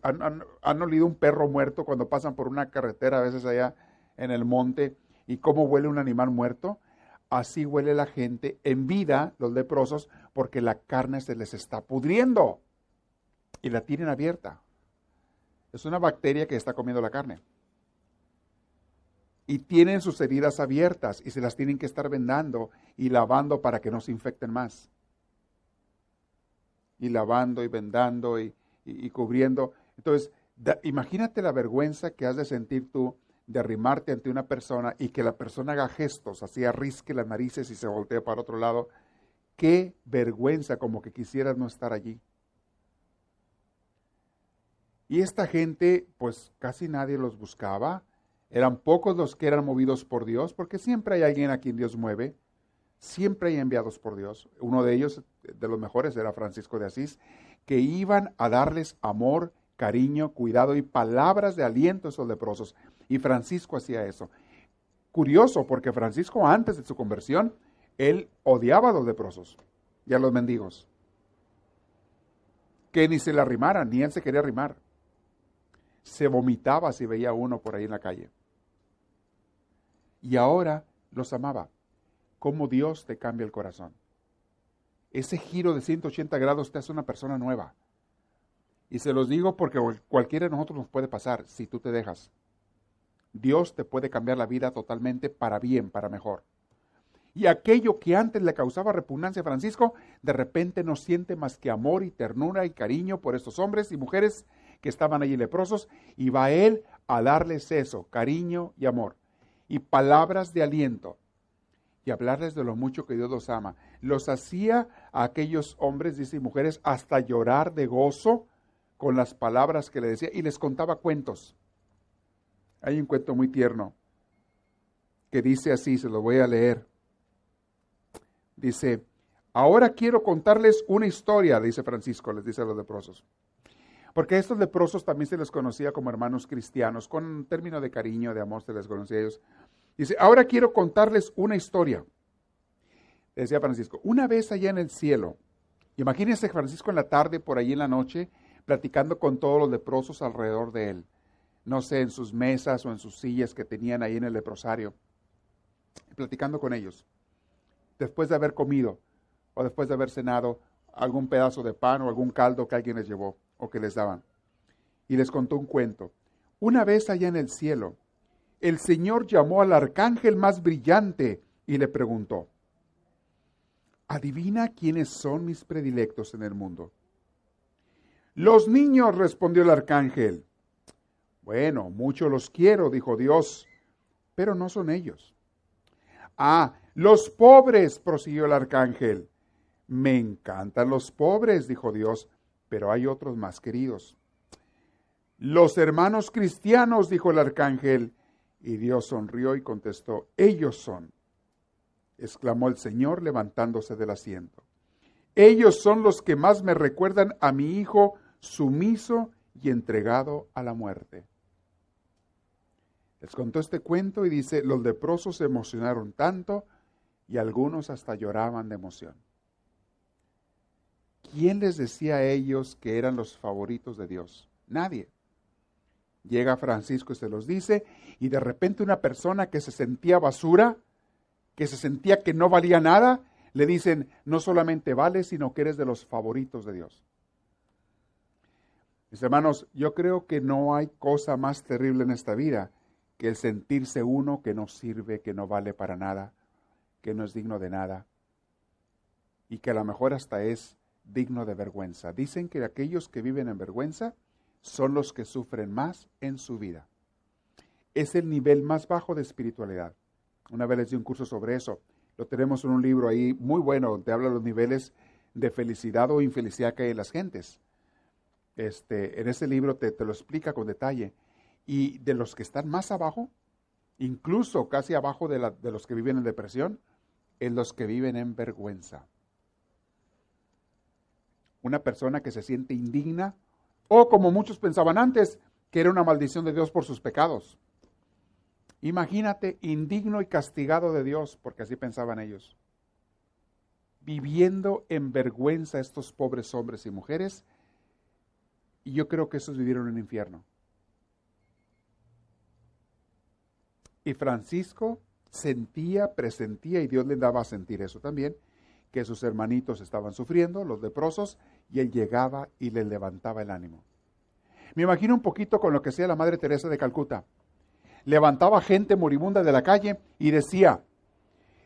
¿Han, han, olido un perro muerto cuando pasan por una carretera a veces allá en el monte y cómo huele un animal muerto? Así huele la gente en vida, los leprosos, porque la carne se les está pudriendo y la tienen abierta. Es una bacteria que está comiendo la carne. Y tienen sus heridas abiertas y se las tienen que estar vendando y lavando para que no se infecten más. Y lavando y vendando y, cubriendo. Entonces, imagínate la vergüenza que has de sentir tú de arrimarte ante una persona y que la persona haga gestos, así arrisque las narices y se voltee para otro lado, qué vergüenza como que quisieras no estar allí. Y esta gente, pues casi nadie los buscaba, eran pocos los que eran movidos por Dios, porque siempre hay alguien a quien Dios mueve, siempre hay enviados por Dios. Uno de ellos, de los mejores, era Francisco de Asís, que iban a darles amor, cariño, cuidado y palabras de aliento a esos leprosos. Y Francisco hacía eso. Curioso, porque Francisco antes de su conversión, él odiaba a los leprosos y a los mendigos. Que ni se le arrimaran, ni él se quería arrimar. Se vomitaba si veía uno por ahí en la calle. Y ahora los amaba. Cómo Dios te cambia el corazón. Ese giro de 180 grados te hace una persona nueva. Y se los digo porque cualquiera de nosotros nos puede pasar si tú te dejas. Dios te puede cambiar la vida totalmente para bien, para mejor. Y aquello que antes le causaba repugnancia a Francisco, de repente no siente más que amor y ternura y cariño por estos hombres y mujeres que estaban allí leprosos, y va él a darles eso, cariño y amor, y palabras de aliento, y hablarles de lo mucho que Dios los ama. Los hacía a aquellos hombres, dice, y mujeres, hasta llorar de gozo con las palabras que le decía, y les contaba cuentos. Hay un cuento muy tierno que dice así, se lo voy a leer. Dice, ahora quiero contarles una historia, dice Francisco, les dice a los leprosos. Porque a estos leprosos también se les conocía como hermanos cristianos, con un término de cariño, de amor se les conocía a ellos. Dice, ahora quiero contarles una historia. Decía Francisco, una vez allá en el cielo, imagínense Francisco en la tarde, por ahí en la noche, platicando con todos los leprosos alrededor de él. No sé, en sus mesas o en sus sillas que tenían ahí en el leprosario. Platicando con ellos. Después de haber comido o después de haber cenado algún pedazo de pan o algún caldo que alguien les llevó o que les daban. Y les contó un cuento. Una vez allá en el cielo, el Señor llamó al arcángel más brillante y le preguntó, Adivina quiénes son mis predilectos en el mundo. Los niños, respondió el arcángel. Bueno, mucho los quiero, dijo Dios, pero no son ellos. Ah, los pobres, prosiguió el arcángel. Me encantan los pobres, dijo Dios, pero hay otros más queridos. Los hermanos cristianos, dijo el arcángel, y Dios sonrió y contestó, ellos son, exclamó el Señor levantándose del asiento. Ellos son los que más me recuerdan a mi Hijo sumiso y entregado a la muerte. Les contó este cuento y dice, los leprosos se emocionaron tanto y algunos hasta lloraban de emoción. ¿Quién les decía a ellos que eran los favoritos de Dios? Nadie. Llega Francisco y se los dice, y de repente una persona que se sentía basura, que se sentía que no valía nada, le dicen, no solamente vales, sino que eres de los favoritos de Dios. Mis hermanos, yo creo que no hay cosa más terrible en esta vida que el sentirse uno que no sirve, que no vale para nada, que no es digno de nada y que a lo mejor hasta es digno de vergüenza. Dicen que aquellos que viven en vergüenza son los que sufren más en su vida. Es el nivel más bajo de espiritualidad. Una vez les di un curso sobre eso. Lo tenemos en un libro ahí muy bueno donde habla de los niveles de felicidad o infelicidad que hay en las gentes. Este, en ese libro te, lo explica con detalle. Y de los que están más abajo, incluso casi abajo de, los que viven en depresión, en los que viven en vergüenza. Una persona que se siente indigna o como muchos pensaban antes, que era una maldición de Dios por sus pecados. Imagínate, indigno y castigado de Dios, porque así pensaban ellos. Viviendo en vergüenza estos pobres hombres y mujeres y yo creo que esos vivieron en infierno. Y Francisco sentía, presentía, y Dios le daba a sentir eso también, que sus hermanitos estaban sufriendo, los leprosos, y él llegaba y le levantaba el ánimo. Me imagino un poquito con lo que hacía la Madre Teresa de Calcuta. Levantaba gente moribunda de la calle y decía,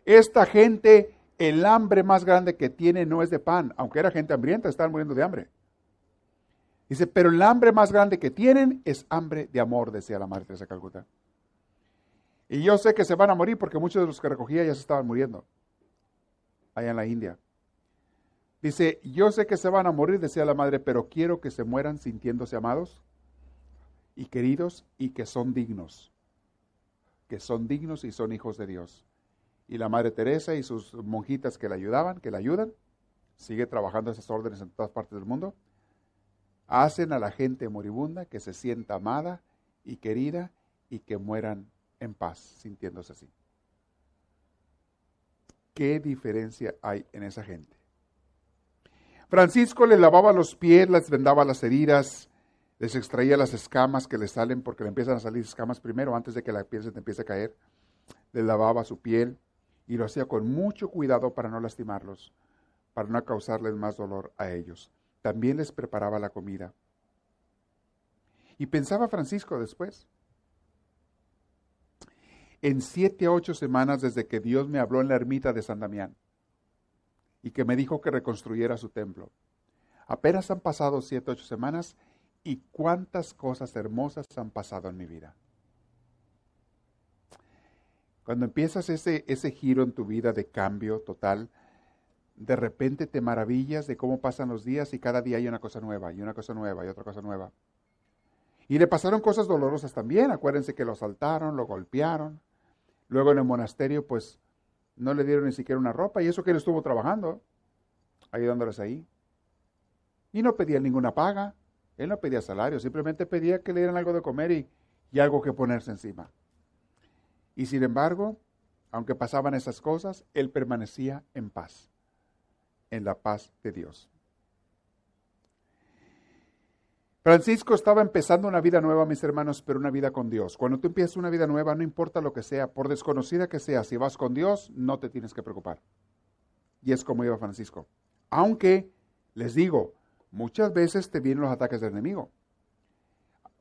esta gente, el hambre más grande que tiene no es de pan, aunque era gente hambrienta, estaban muriendo de hambre. Dice, pero el hambre más grande que tienen es hambre de amor, decía la Madre Teresa de Calcuta. Y yo sé que se van a morir porque muchos de los que recogía ya se estaban muriendo allá en la India. Dice, yo sé que se van a morir, decía la madre, pero quiero que se mueran sintiéndose amados y queridos y que son dignos, que son dignos y son hijos de Dios. Y la Madre Teresa y sus monjitas que la ayudaban, que la ayudan, sigue trabajando esas órdenes en todas partes del mundo, hacen a la gente moribunda que se sienta amada y querida y que mueran en paz, sintiéndose así. ¿Qué diferencia hay en esa gente? Francisco le lavaba los pies, les vendaba las heridas, les extraía las escamas que le salen porque le empiezan a salir escamas primero antes de que la piel se te empiece a caer. Le lavaba su piel y lo hacía con mucho cuidado para no lastimarlos, para no causarles más dolor a ellos también les preparaba la comida. Y pensaba Francisco después, en siete a ocho semanas desde que Dios me habló en la ermita de San Damián y que me dijo que reconstruyera su templo. Apenas han pasado siete, ocho semanas y cuántas cosas hermosas han pasado en mi vida. Cuando empiezas ese, ese giro en tu vida de cambio total, de repente te maravillas de cómo pasan los días y cada día hay una cosa nueva y una cosa nueva y otra cosa nueva. Y le pasaron cosas dolorosas también. Acuérdense que lo asaltaron, lo golpearon. Luego en el monasterio, pues no le dieron ni siquiera una ropa y eso que él estuvo trabajando, ayudándoles ahí. Y no pedía ninguna paga. Él no pedía salario, simplemente pedía que le dieran algo de comer y, y algo que ponerse encima. Y sin embargo, aunque pasaban esas cosas, él permanecía en paz, en la paz de Dios. Francisco estaba empezando una vida nueva, mis hermanos, pero una vida con Dios. Cuando tú empiezas una vida nueva, no importa lo que sea, por desconocida que sea, si vas con Dios, no te tienes que preocupar. Y es como iba Francisco. Aunque, les digo, muchas veces te vienen los ataques del enemigo.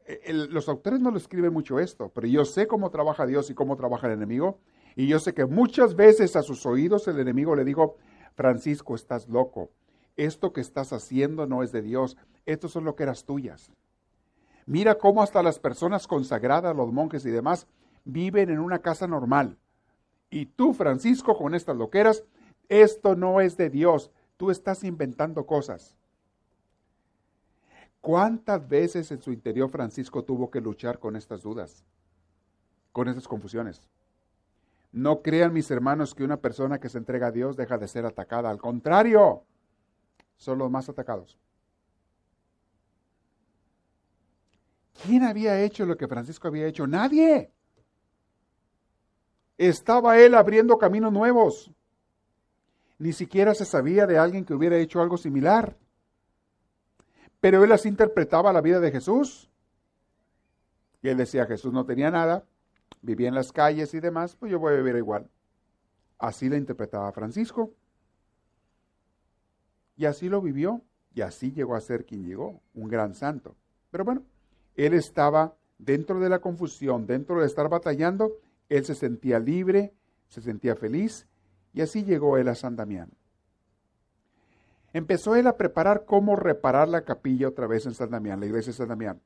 E, los autores no lo escriben mucho esto, pero yo sé cómo trabaja Dios y cómo trabaja el enemigo. Y yo sé que muchas veces a sus oídos el enemigo le dijo, Francisco, estás loco. Esto que estás haciendo no es de Dios estos son lo que eras tuyas. Mira cómo hasta las personas consagradas, los monjes y demás, viven en una casa normal. Y tú, Francisco, con estas loqueras, esto no es de Dios, tú estás inventando cosas. ¿Cuántas veces en su interior Francisco tuvo que luchar con estas dudas, con estas confusiones? No crean mis hermanos que una persona que se entrega a Dios deja de ser atacada, al contrario, son los más atacados. ¿Quién había hecho lo que Francisco había hecho? Nadie. Estaba él abriendo caminos nuevos. Ni siquiera se sabía de alguien que hubiera hecho algo similar. Pero él así interpretaba la vida de Jesús. Y él decía, Jesús no tenía nada, vivía en las calles y demás, pues yo voy a vivir igual. Así la interpretaba Francisco. Y así lo vivió. Y así llegó a ser quien llegó, un gran santo. Pero bueno, él estaba dentro de la confusión, dentro de estar batallando, él se sentía libre, se sentía feliz, y así llegó él a San Damián. Empezó él a preparar cómo reparar la capilla otra vez en San Damián, la iglesia de San Damián.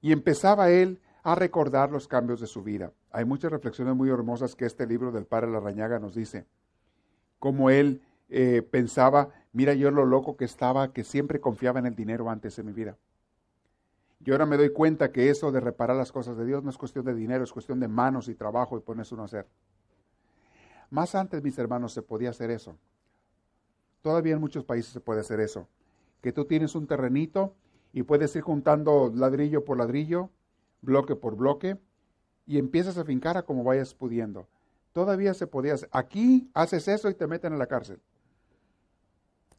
Y empezaba él a recordar los cambios de su vida. Hay muchas reflexiones muy hermosas que este libro del Padre Larrañaga nos dice. Cómo él eh, pensaba, mira yo lo loco que estaba, que siempre confiaba en el dinero antes en mi vida. Yo ahora me doy cuenta que eso de reparar las cosas de Dios no es cuestión de dinero, es cuestión de manos y trabajo y ponerse uno a hacer. Más antes, mis hermanos, se podía hacer eso. Todavía en muchos países se puede hacer eso. Que tú tienes un terrenito y puedes ir juntando ladrillo por ladrillo, bloque por bloque, y empiezas a fincar a como vayas pudiendo. Todavía se podía hacer. Aquí haces eso y te meten en la cárcel.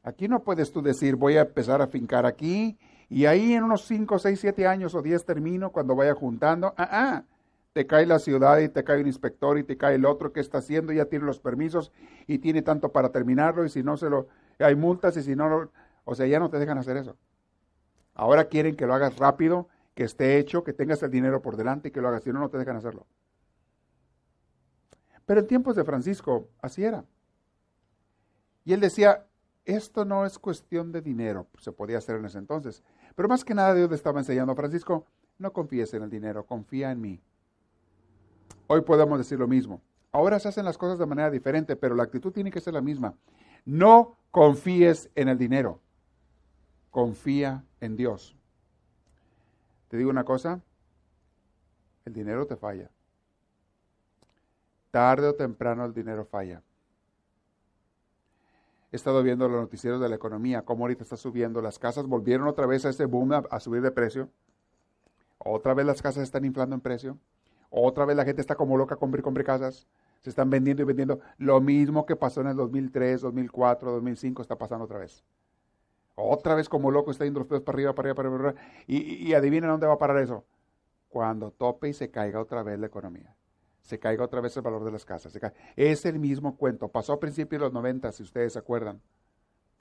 Aquí no puedes tú decir, voy a empezar a fincar aquí y ahí en unos 5, 6, 7 años o 10 termino cuando vaya juntando. Ah, ah, te cae la ciudad y te cae un inspector y te cae el otro que está haciendo, ya tiene los permisos y tiene tanto para terminarlo y si no se lo, hay multas y si no, o sea, ya no te dejan hacer eso. Ahora quieren que lo hagas rápido, que esté hecho, que tengas el dinero por delante y que lo hagas, si no, no te dejan hacerlo. Pero en tiempos de Francisco, así era. Y él decía, esto no es cuestión de dinero, se podía hacer en ese entonces. Pero más que nada Dios le estaba enseñando a Francisco, no confíes en el dinero, confía en mí. Hoy podemos decir lo mismo. Ahora se hacen las cosas de manera diferente, pero la actitud tiene que ser la misma. No confíes en el dinero, confía en Dios. Te digo una cosa, el dinero te falla. Tarde o temprano el dinero falla. He estado viendo los noticieros de la economía, cómo ahorita está subiendo. Las casas volvieron otra vez a ese boom a, subir de precio. Otra vez las casas están inflando en precio. Otra vez la gente está como loca compre compre casas. Se están vendiendo y vendiendo. Lo mismo que pasó en el 2003, 2004, 2005 está pasando otra vez. Otra vez como loco está yendo los precios para arriba, para arriba, para arriba. Y, y dónde va a parar eso. Cuando tope y se caiga otra vez la economía se caiga otra vez el valor de las casas. Es el mismo cuento. Pasó a principios de los 90, si ustedes se acuerdan.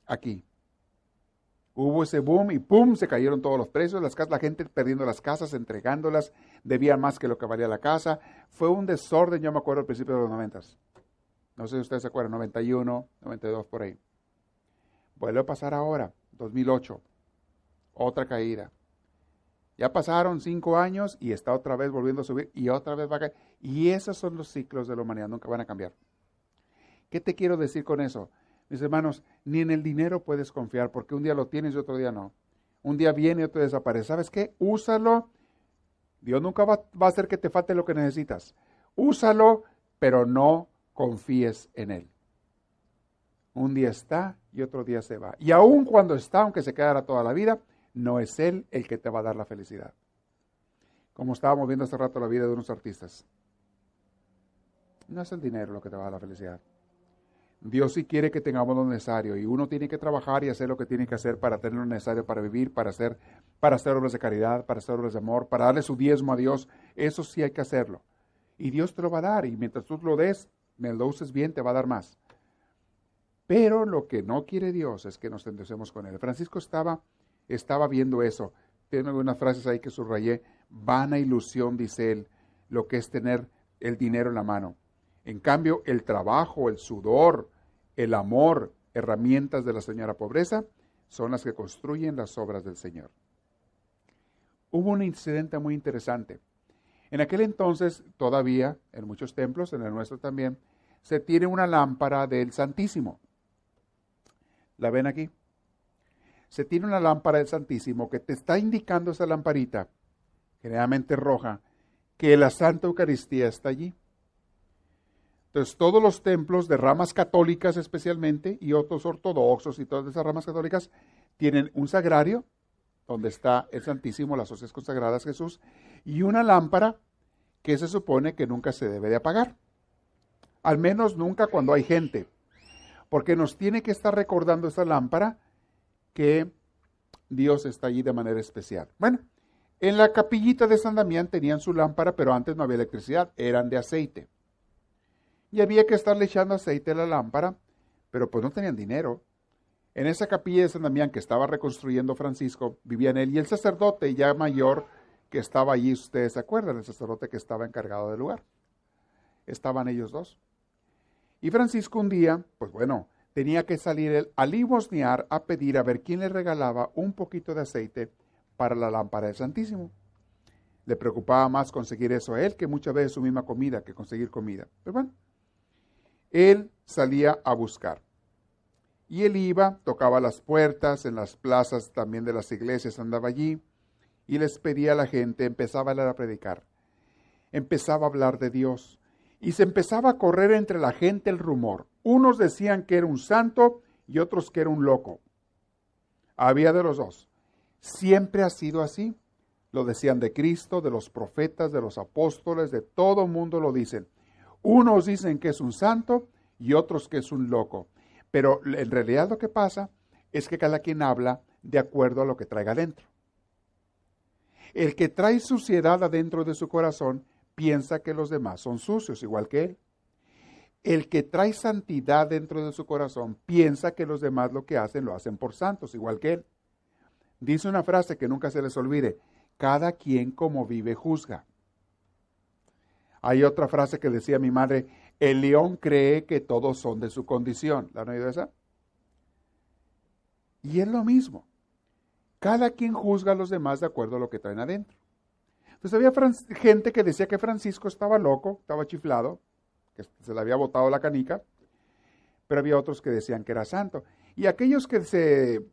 Aquí. Hubo ese boom y ¡pum! se cayeron todos los precios, las casas, la gente perdiendo las casas, entregándolas, debían más que lo que valía la casa. Fue un desorden, yo me acuerdo al principio de los 90. No sé si ustedes se acuerdan, 91, 92 por ahí. Vuelve a pasar ahora, 2008. Otra caída. Ya pasaron cinco años y está otra vez volviendo a subir y otra vez va a caer. Y esos son los ciclos de la humanidad, nunca van a cambiar. ¿Qué te quiero decir con eso? Mis hermanos, ni en el dinero puedes confiar porque un día lo tienes y otro día no. Un día viene y otro desaparece. ¿Sabes qué? Úsalo. Dios nunca va, va a hacer que te falte lo que necesitas. Úsalo, pero no confíes en Él. Un día está y otro día se va. Y aun cuando está, aunque se quedara toda la vida, no es Él el que te va a dar la felicidad. Como estábamos viendo hace rato la vida de unos artistas. No es el dinero lo que te va a dar la felicidad. Dios sí quiere que tengamos lo necesario y uno tiene que trabajar y hacer lo que tiene que hacer para tener lo necesario para vivir, para hacer, para hacer obras de caridad, para hacer obras de amor, para darle su diezmo a Dios. Eso sí hay que hacerlo. Y Dios te lo va a dar y mientras tú lo des, me lo uses bien, te va a dar más. Pero lo que no quiere Dios es que nos endeudemos con Él. Francisco estaba, estaba viendo eso. Tiene algunas frases ahí que subrayé. Vana ilusión, dice él, lo que es tener el dinero en la mano. En cambio, el trabajo, el sudor, el amor, herramientas de la señora pobreza, son las que construyen las obras del Señor. Hubo un incidente muy interesante. En aquel entonces, todavía, en muchos templos, en el nuestro también, se tiene una lámpara del Santísimo. ¿La ven aquí? Se tiene una lámpara del Santísimo que te está indicando esa lamparita, generalmente roja, que la Santa Eucaristía está allí. Entonces, todos los templos de ramas católicas especialmente y otros ortodoxos y todas esas ramas católicas tienen un sagrario donde está el Santísimo, las hostias consagradas Jesús, y una lámpara que se supone que nunca se debe de apagar. Al menos nunca cuando hay gente, porque nos tiene que estar recordando esa lámpara que Dios está allí de manera especial. Bueno, en la capillita de San Damián tenían su lámpara, pero antes no había electricidad, eran de aceite y había que estarle echando aceite a la lámpara, pero pues no tenían dinero. En esa capilla de San Damián que estaba reconstruyendo Francisco, vivían él y el sacerdote ya mayor que estaba allí, ustedes se acuerdan, el sacerdote que estaba encargado del lugar. Estaban ellos dos. Y Francisco un día, pues bueno, tenía que salir él a limosnear a pedir a ver quién le regalaba un poquito de aceite para la lámpara del Santísimo. Le preocupaba más conseguir eso a él que muchas veces su misma comida, que conseguir comida. Pero bueno, él salía a buscar. Y él iba, tocaba las puertas, en las plazas también de las iglesias andaba allí, y les pedía a la gente, empezaba a predicar, empezaba a hablar de Dios, y se empezaba a correr entre la gente el rumor. Unos decían que era un santo y otros que era un loco. Había de los dos. Siempre ha sido así. Lo decían de Cristo, de los profetas, de los apóstoles, de todo mundo lo dicen. Unos dicen que es un santo y otros que es un loco. Pero en realidad lo que pasa es que cada quien habla de acuerdo a lo que traiga adentro. El que trae suciedad adentro de su corazón piensa que los demás son sucios, igual que él. El que trae santidad dentro de su corazón piensa que los demás lo que hacen lo hacen por santos, igual que él. Dice una frase que nunca se les olvide, cada quien como vive juzga. Hay otra frase que decía mi madre, el león cree que todos son de su condición. ¿La han oído esa? Y es lo mismo. Cada quien juzga a los demás de acuerdo a lo que traen adentro. Entonces había gente que decía que Francisco estaba loco, estaba chiflado, que se le había botado la canica, pero había otros que decían que era santo. Y aquellos que se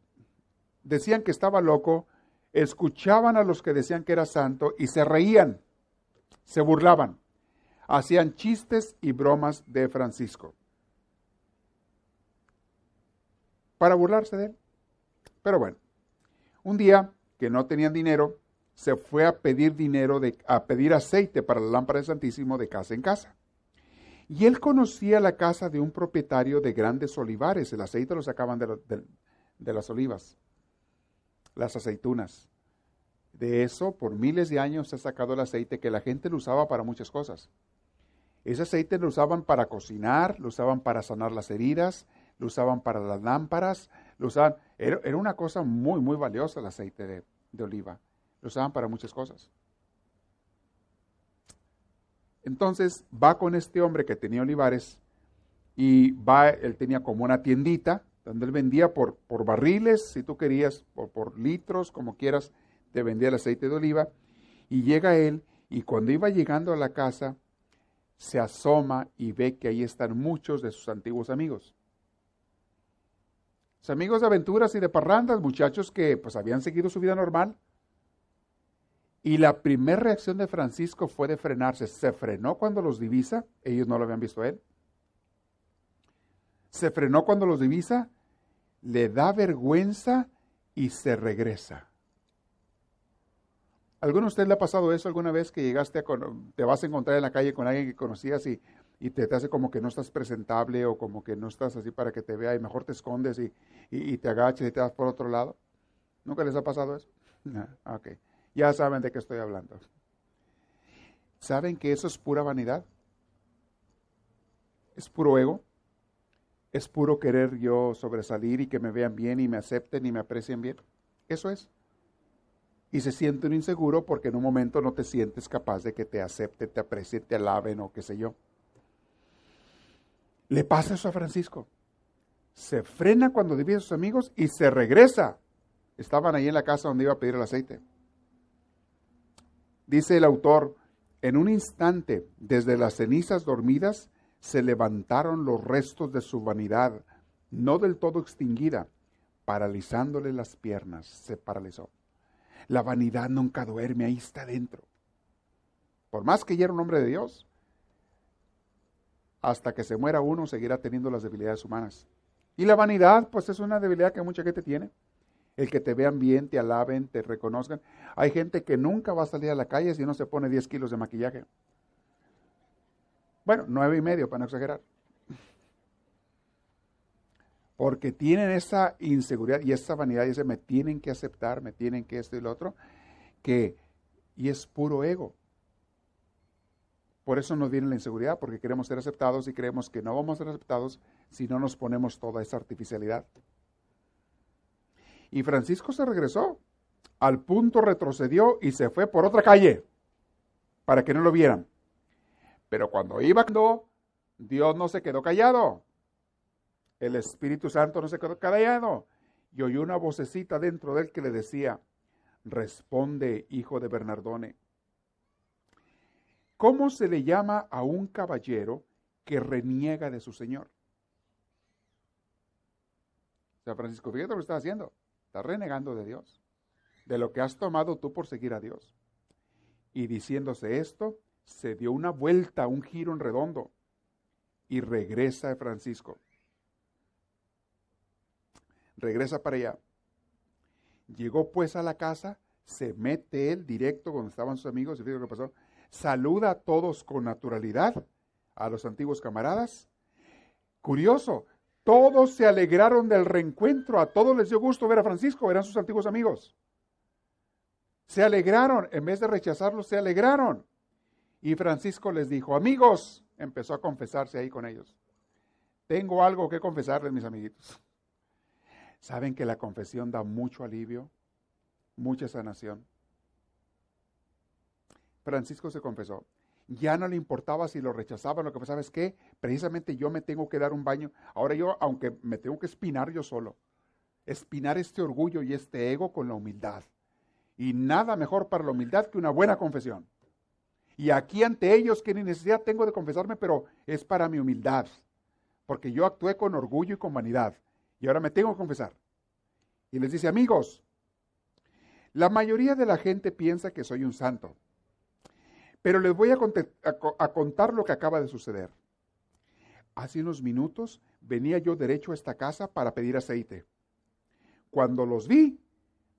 decían que estaba loco, escuchaban a los que decían que era santo y se reían, se burlaban hacían chistes y bromas de Francisco para burlarse de él. Pero bueno, un día que no tenían dinero, se fue a pedir dinero, de, a pedir aceite para la lámpara del Santísimo de casa en casa. Y él conocía la casa de un propietario de grandes olivares. El aceite lo sacaban de, las olivas, las aceitunas. De eso, por miles de años se ha sacado el aceite que la gente lo usaba para muchas cosas. Ese aceite lo usaban para cocinar, lo usaban para sanar las heridas, lo usaban para las lámparas, lo usaban, era, una cosa muy, muy valiosa el aceite de, de oliva. Lo usaban para muchas cosas. Entonces va con este hombre que tenía olivares y va, él tenía como una tiendita donde él vendía por, por barriles, si tú querías, por, por litros, como quieras, te vendía el aceite de oliva. Y llega él y cuando iba llegando a la casa, se asoma y ve que ahí están muchos de sus antiguos amigos. Sus amigos de aventuras y de parrandas, muchachos que pues habían seguido su vida normal. Y la primera reacción de Francisco fue de frenarse. Se frenó cuando los divisa, ellos no lo habían visto a él. Se frenó cuando los divisa, le da vergüenza y se regresa. ¿Alguno de ustedes le ha pasado eso alguna vez que llegaste a, te vas a encontrar en la calle con alguien que conocías y, y te, hace como que no estás presentable o como que no estás así para que te vea y mejor te escondes y, te agachas y te vas por otro lado? ¿Nunca les ha pasado eso? No. Ok. Ya saben de qué estoy hablando. ¿Saben que eso es pura vanidad? Es puro ego. Es puro querer yo sobresalir y que me vean bien y me acepten y me aprecien bien. Eso es y se sienten inseguro porque en un momento no te sientes capaz de que te acepten, te aprecien, te alaben o qué sé yo. Le pasa eso a Francisco. Se frena cuando divide a sus amigos y se regresa. Estaban ahí en la casa donde iba a pedir el aceite. Dice el autor, en un instante, desde las cenizas dormidas, se levantaron los restos de su vanidad, no del todo extinguida, paralizándole las piernas, se paralizó. La vanidad nunca duerme, ahí está dentro. Por más que ya era un hombre de Dios, hasta que se muera uno seguirá teniendo las debilidades humanas. Y la vanidad, pues es una debilidad que mucha gente tiene. El que te vean bien, te alaben, te reconozcan. Hay gente que nunca va a salir a la calle si no se pone 10 kilos de maquillaje. Bueno, nueve y medio, para no exagerar porque tienen esa inseguridad y esa vanidad y ese me tienen que aceptar, me tienen que esto y lo otro, que, y es puro ego. Por eso nos viene la inseguridad, porque queremos ser aceptados y creemos que no vamos a ser aceptados si no nos ponemos toda esa artificialidad. Y Francisco se regresó, al punto retrocedió y se fue por otra calle, para que no lo vieran. Pero cuando iba, Dios no se quedó callado el Espíritu Santo no se quedó callado y oyó una vocecita dentro de él que le decía, responde, hijo de Bernardone. ¿Cómo se le llama a un caballero que reniega de su Señor? San Francisco, fíjate lo que está haciendo. Está renegando de Dios, de lo que has tomado tú por seguir a Dios. Y diciéndose esto, se dio una vuelta, un giro en redondo, y regresa Francisco regresa para allá. Llegó pues a la casa, se mete él directo donde estaban sus amigos, y fíjate lo que pasó. Saluda a todos con naturalidad, a los antiguos camaradas. Curioso, todos se alegraron del reencuentro, a todos les dio gusto ver a Francisco, eran sus antiguos amigos. Se alegraron, en vez de rechazarlos, se alegraron. Y Francisco les dijo, amigos, empezó a confesarse ahí con ellos. Tengo algo que confesarles, mis amiguitos. ¿Saben que la confesión da mucho alivio, mucha sanación? Francisco se confesó. Ya no le importaba si lo rechazaban, lo que pasaba es que precisamente yo me tengo que dar un baño. Ahora yo, aunque me tengo que espinar yo solo, espinar este orgullo y este ego con la humildad. Y nada mejor para la humildad que una buena confesión. Y aquí ante ellos, que ni necesidad tengo de confesarme, pero es para mi humildad. Porque yo actué con orgullo y con vanidad. Y ahora me tengo que confesar. Y les dice, amigos, la mayoría de la gente piensa que soy un santo. Pero les voy a, a, contar lo que acaba de suceder. Hace unos minutos venía yo derecho a esta casa para pedir aceite. Cuando los vi,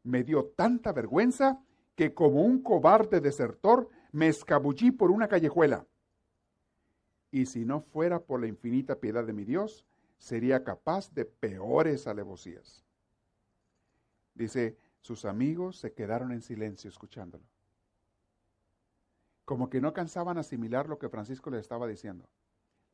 me dio tanta vergüenza que como un cobarde desertor me escabullí por una callejuela. Y si no fuera por la infinita piedad de mi Dios, sería capaz de peores alevosías. Dice, sus amigos se quedaron en silencio escuchándolo. Como que no cansaban asimilar lo que Francisco le estaba diciendo,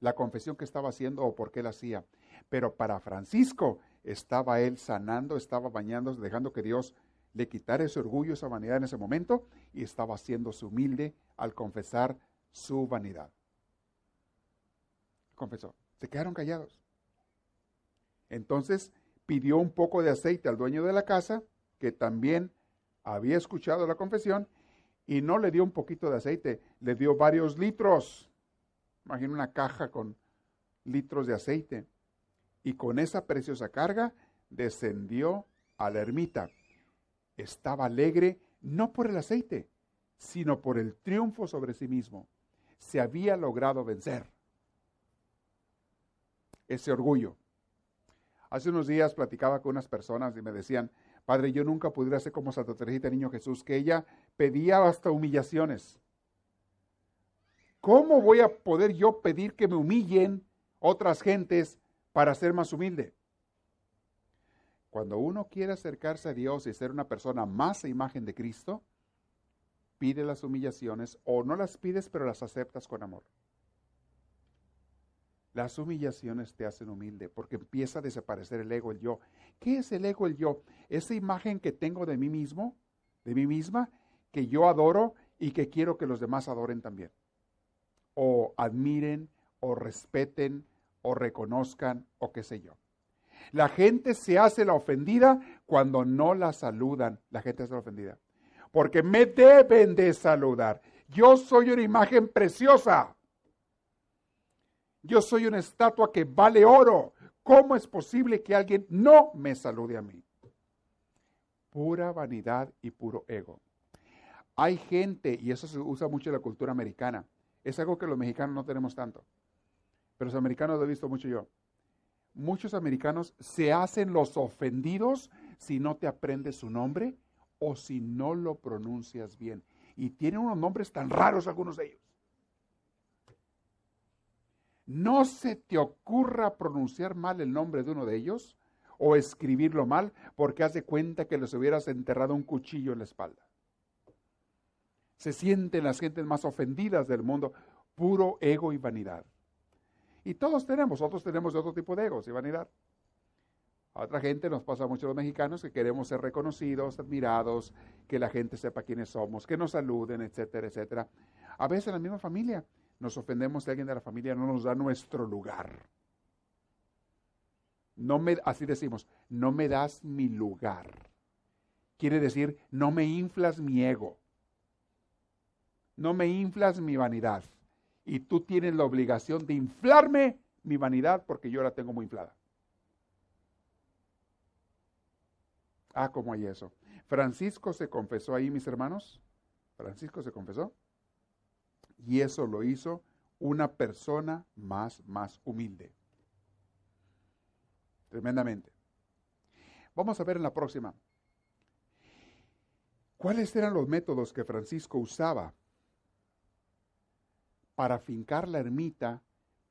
la confesión que estaba haciendo o por qué la hacía. Pero para Francisco estaba él sanando, estaba bañándose, dejando que Dios le quitara ese orgullo, esa vanidad en ese momento y estaba haciéndose humilde al confesar su vanidad. Confesó. Se quedaron callados. Entonces pidió un poco de aceite al dueño de la casa, que también había escuchado la confesión, y no le dio un poquito de aceite, le dio varios litros. Imagina una caja con litros de aceite. Y con esa preciosa carga descendió a la ermita. Estaba alegre no por el aceite, sino por el triunfo sobre sí mismo. Se había logrado vencer ese orgullo. Hace unos días platicaba con unas personas y me decían, Padre, yo nunca pudiera ser como Santa Teresita Niño Jesús, que ella pedía hasta humillaciones. ¿Cómo voy a poder yo pedir que me humillen otras gentes para ser más humilde? Cuando uno quiere acercarse a Dios y ser una persona más a imagen de Cristo, pide las humillaciones o no las pides pero las aceptas con amor. Las humillaciones te hacen humilde porque empieza a desaparecer el ego, el yo. ¿Qué es el ego, el yo? Esa imagen que tengo de mí mismo, de mí misma, que yo adoro y que quiero que los demás adoren también. O admiren, o respeten, o reconozcan, o qué sé yo. La gente se hace la ofendida cuando no la saludan. La gente se hace la ofendida. Porque me deben de saludar. Yo soy una imagen preciosa. Yo soy una estatua que vale oro. ¿Cómo es posible que alguien no me salude a mí? Pura vanidad y puro ego. Hay gente, y eso se usa mucho en la cultura americana, es algo que los mexicanos no tenemos tanto, pero los americanos lo he visto mucho yo. Muchos americanos se hacen los ofendidos si no te aprendes su nombre o si no lo pronuncias bien. Y tienen unos nombres tan raros algunos de ellos. No se te ocurra pronunciar mal el nombre de uno de ellos o escribirlo mal porque haz de cuenta que les hubieras enterrado un cuchillo en la espalda. Se sienten las gentes más ofendidas del mundo, puro ego y vanidad. Y todos tenemos, otros tenemos otro tipo de egos y vanidad. A otra gente nos pasa mucho los mexicanos que queremos ser reconocidos, admirados, que la gente sepa quiénes somos, que nos saluden, etcétera, etcétera. A veces en la misma familia nos ofendemos si alguien de la familia no nos da nuestro lugar. No me, así decimos, no me das mi lugar. Quiere decir, no me inflas mi ego. No me inflas mi vanidad. Y tú tienes la obligación de inflarme mi vanidad porque yo la tengo muy inflada. Ah, ¿cómo hay eso? Francisco se confesó ahí, mis hermanos. Francisco se confesó. Y eso lo hizo una persona más, más humilde. Tremendamente. Vamos a ver en la próxima. ¿Cuáles eran los métodos que Francisco usaba para fincar la ermita,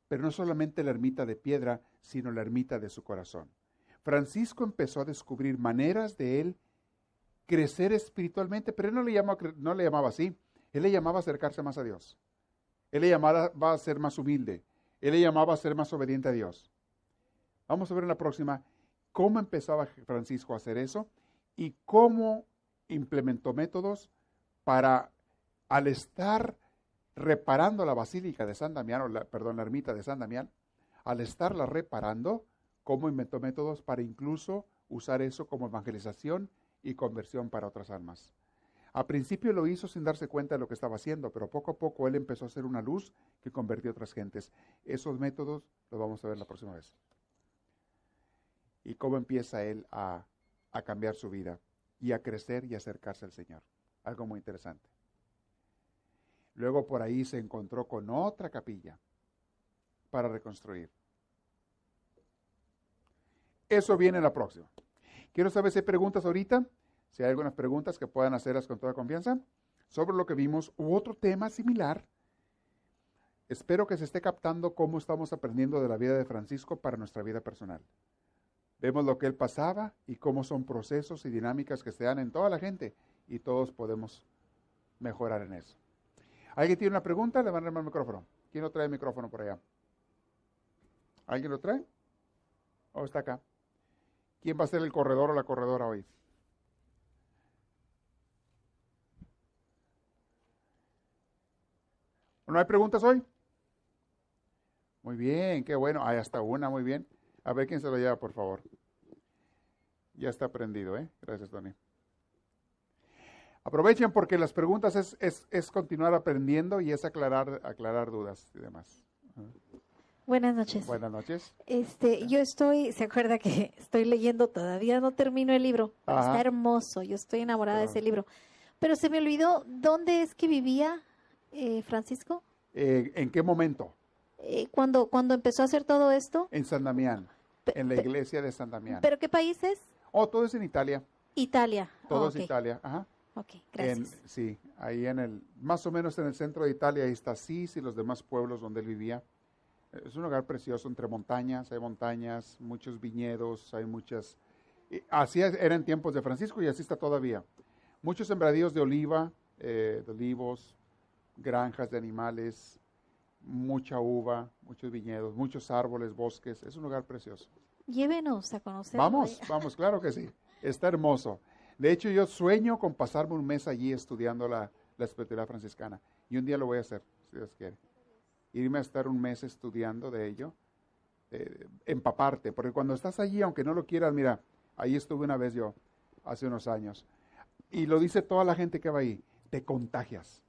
pero no solamente la ermita de piedra, sino la ermita de su corazón? Francisco empezó a descubrir maneras de él crecer espiritualmente, pero él no le, llamaba, no le llamaba así. Él le llamaba acercarse más a Dios. Él le llamaba a ser más humilde. Él le llamaba a ser más obediente a Dios. Vamos a ver en la próxima cómo empezaba Francisco a hacer eso y cómo implementó métodos para, al estar reparando la basílica de San Damián, la, perdón, la ermita de San Damián, al estarla reparando, cómo inventó métodos para incluso usar eso como evangelización y conversión para otras almas. A principio lo hizo sin darse cuenta de lo que estaba haciendo, pero poco a poco él empezó a ser una luz que convirtió a otras gentes. Esos métodos los vamos a ver la próxima vez. Y cómo empieza él a, a cambiar su vida y a crecer y acercarse al Señor. Algo muy interesante. Luego por ahí se encontró con otra capilla para reconstruir. Eso viene en la próxima. Quiero saber si hay preguntas ahorita. Si hay algunas preguntas que puedan hacerlas con toda confianza sobre lo que vimos u otro tema similar, espero que se esté captando cómo estamos aprendiendo de la vida de Francisco para nuestra vida personal. Vemos lo que él pasaba y cómo son procesos y dinámicas que se dan en toda la gente y todos podemos mejorar en eso. ¿Alguien tiene una pregunta? Le van a dar el micrófono. ¿Quién no trae el micrófono por allá? ¿Alguien lo trae? ¿O está acá? ¿Quién va a ser el corredor o la corredora hoy? ¿No hay preguntas hoy? Muy bien, qué bueno. Hay hasta una, muy bien. A ver quién se lo lleva, por favor. Ya está aprendido, ¿eh? Gracias, Tony. Aprovechen porque las preguntas es, es, continuar aprendiendo y es aclarar, aclarar dudas y demás. Buenas noches. Buenas noches. Este, yo estoy, se acuerda que estoy leyendo todavía, no termino el libro. Está hermoso, yo estoy enamorada de ese libro. Pero se me olvidó dónde es que vivía eh, Francisco? Eh, ¿En qué momento? Eh, cuando, cuando empezó a hacer todo esto. En San Damián, en la iglesia de San Damián. ¿Pero qué país es? Oh, todo es en Italia. Italia. Todo es Italia, ajá. Ok, gracias. sí, ahí en el, más o menos en el centro de Italia, ahí está Cis y los demás pueblos donde él vivía. Es un lugar precioso entre montañas, hay montañas, muchos viñedos, hay muchas... Así era en tiempos de Francisco y así está todavía. Muchos sembradíos de oliva, eh, de olivos, granjas de animales, mucha uva, muchos viñedos, muchos árboles, bosques. Es un lugar precioso. Llévenos a conocer. Vamos, vamos, claro que sí. Está hermoso. De hecho, yo sueño con pasarme un mes allí estudiando la, la espiritualidad franciscana. Y un día lo voy a hacer, si Dios quiere. Irme a estar un mes estudiando de ello, eh, empaparte. Porque cuando estás allí, aunque no lo quieras, mira, ahí estuve una vez yo, hace unos años. Y lo dice toda la gente que va ahí, te contagias.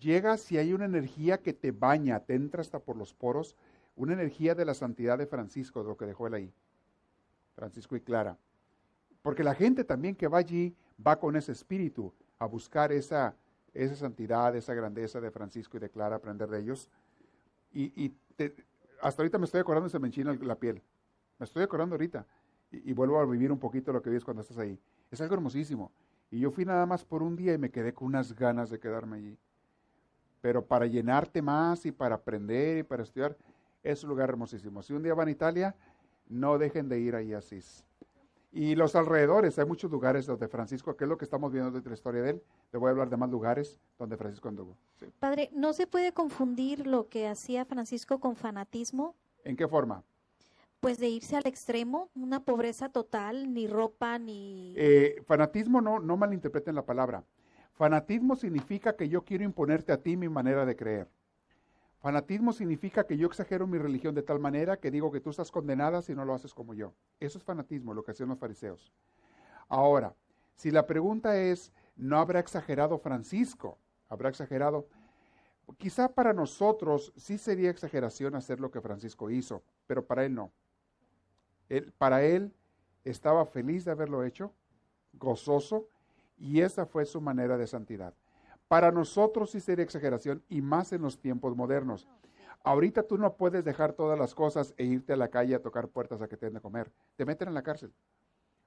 Llegas y hay una energía que te baña, te entra hasta por los poros, una energía de la santidad de Francisco, de lo que dejó él ahí. Francisco y Clara. Porque la gente también que va allí va con ese espíritu a buscar esa, esa santidad, esa grandeza de Francisco y de Clara, aprender de ellos. Y, hasta ahorita me estoy acordando y se me enchina la piel. Me estoy acordando ahorita. Y, vuelvo a vivir un poquito lo que vives cuando estás ahí. Es algo hermosísimo. Y yo fui nada más por un día y me quedé con unas ganas de quedarme allí. Pero para llenarte más y para aprender y para estudiar, es un lugar hermosísimo. Si un día van a Italia, no dejen de ir ahí a Asís. Y los alrededores, hay muchos lugares donde Francisco, que es lo que estamos viendo de la historia de él, le voy a hablar de más lugares donde Francisco anduvo. Padre, ¿no se puede confundir lo que hacía Francisco con fanatismo? ¿En qué forma? Pues de irse al extremo, una pobreza total, ni ropa, ni... Eh, fanatismo, no, no malinterpreten la palabra. Fanatismo significa que yo quiero imponerte a ti mi manera de creer. Fanatismo significa que yo exagero mi religión de tal manera que digo que tú estás condenada si no lo haces como yo. Eso es fanatismo, lo que hacían los fariseos. Ahora, si la pregunta es, ¿no habrá exagerado Francisco? ¿Habrá exagerado? Quizá para nosotros sí sería exageración hacer lo que Francisco hizo, pero para él no. Él, para él estaba feliz de haberlo hecho, gozoso, y esa fue su manera de santidad. Para nosotros sí sería exageración y más en los tiempos modernos. Ahorita tú no puedes dejar todas las cosas e irte a la calle a tocar puertas a que te den de comer. Te meten en la cárcel.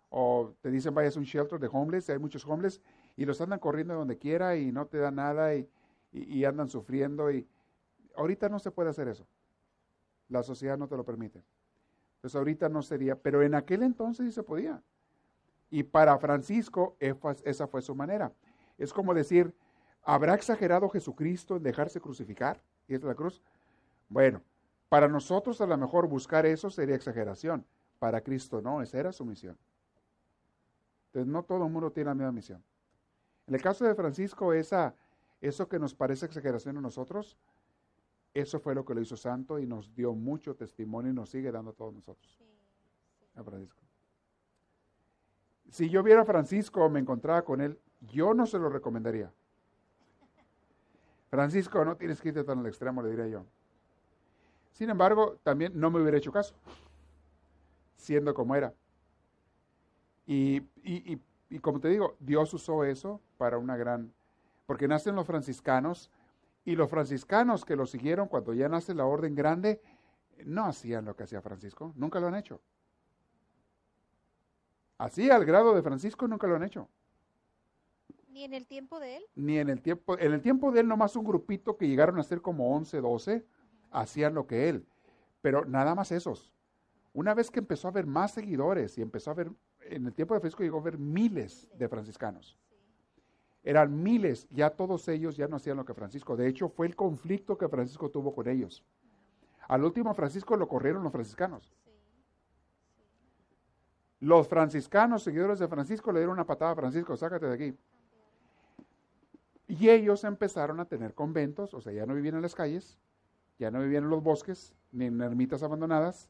O te dicen vayas a un shelter de homeless, hay muchos homeless, y los andan corriendo donde quiera y no te dan nada y, andan sufriendo. Y ahorita no se puede hacer eso. La sociedad no te lo permite. Pues ahorita no sería, pero en aquel entonces sí se podía. Y para Francisco esa fue su manera. Es como decir, ¿Habrá exagerado Jesucristo en dejarse crucificar? ¿Y es la cruz? Bueno, para nosotros a lo mejor buscar eso sería exageración. Para Cristo no, esa era su misión. Entonces no todo el mundo tiene la misma misión. En el caso de Francisco, esa, eso que nos parece exageración a nosotros, eso fue lo que lo hizo santo y nos dio mucho testimonio y nos sigue dando a todos nosotros. A Francisco. Si yo viera a Francisco o me encontraba con él, yo no se lo recomendaría. Francisco, no tienes que irte tan al extremo, le diría yo. Sin embargo, también no me hubiera hecho caso, siendo como era. Y, y, como te digo, Dios usó eso para una gran... Porque nacen los franciscanos y los franciscanos que lo siguieron cuando ya nace la orden grande, no hacían lo que hacía Francisco, nunca lo han hecho. Así al grado de Francisco nunca lo han hecho. ¿Ni en el tiempo de él? Ni en el tiempo, en el tiempo de él nomás un grupito que llegaron a ser como 11, 12, hacían lo que él, pero nada más esos. Una vez que empezó a haber más seguidores y empezó a haber, en el tiempo de Francisco llegó a haber miles de franciscanos. Eran miles, ya todos ellos ya no hacían lo que Francisco. De hecho, fue el conflicto que Francisco tuvo con ellos. Al último Francisco lo corrieron los franciscanos. Los franciscanos, seguidores de Francisco, le dieron una patada a Francisco, sácate de aquí. Y ellos empezaron a tener conventos, o sea, ya no vivían en las calles, ya no vivían en los bosques, ni en ermitas abandonadas,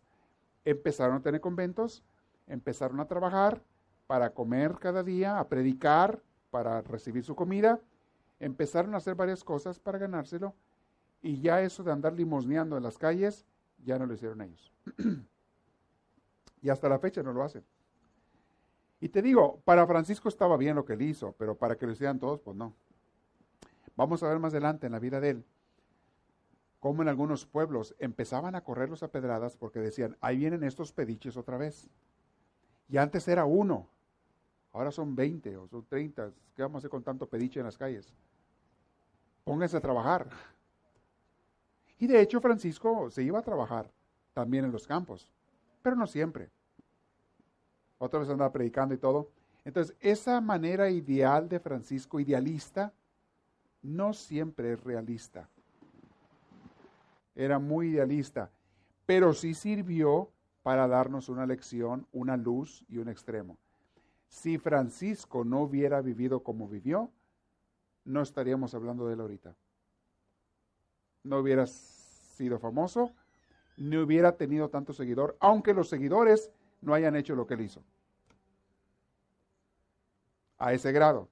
empezaron a tener conventos, empezaron a trabajar para comer cada día, a predicar, para recibir su comida, empezaron a hacer varias cosas para ganárselo, y ya eso de andar limosneando en las calles, ya no lo hicieron ellos. y hasta la fecha no lo hacen. Y te digo, para Francisco estaba bien lo que él hizo, pero para que lo hicieran todos, pues no. Vamos a ver más adelante en la vida de él cómo en algunos pueblos empezaban a correrlos a pedradas porque decían, ahí vienen estos pediches otra vez. Y antes era uno, Ahora son 20 o son 30. ¿Qué vamos a hacer con tanto pediche en las calles? Pónganse a trabajar. Y de hecho Francisco se iba a trabajar también en los campos, pero no siempre. Otra vez andaba predicando y todo. Entonces, esa manera ideal de Francisco, idealista, no siempre es realista. Era muy idealista, pero sí sirvió para darnos una lección, una luz y un extremo. Si Francisco no hubiera vivido como vivió, no estaríamos hablando de él ahorita. No hubiera sido famoso, ni hubiera tenido tanto seguidor, aunque los seguidores no hayan hecho lo que él hizo. A ese grado.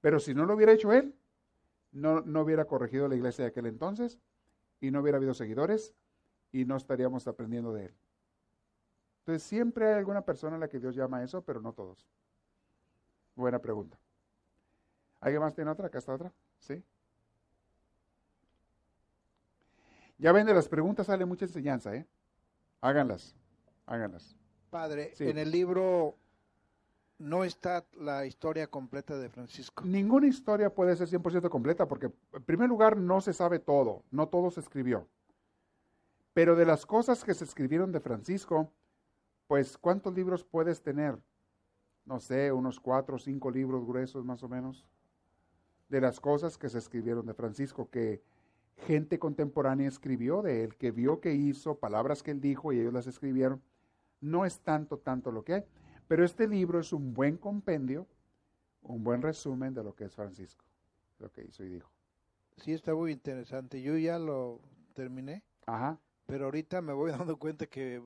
Pero si no lo hubiera hecho él, no, no hubiera corregido la iglesia de aquel entonces y no hubiera habido seguidores y no estaríamos aprendiendo de él. Entonces siempre hay alguna persona a la que Dios llama a eso, pero no todos. Buena pregunta. ¿Alguien más tiene otra? Acá está otra. ¿Sí? Ya ven, de las preguntas sale mucha enseñanza, ¿eh? Háganlas, háganlas. Padre, en el libro no está la historia completa de Francisco. Ninguna historia puede ser 100% completa porque, en primer lugar, no se sabe todo, no todo se escribió. Pero de las cosas que se escribieron de Francisco, pues, ¿cuántos libros puedes tener? No sé, unos cuatro o cinco libros gruesos más o menos. De las cosas que se escribieron de Francisco, que gente contemporánea escribió de él, que vio que hizo, palabras que él dijo y ellos las escribieron. No es tanto, tanto lo que pero este libro es un buen compendio, un buen resumen de lo que es Francisco, lo que hizo y dijo. Sí, está muy interesante. Yo ya lo terminé. Ajá. Pero ahorita me voy dando cuenta que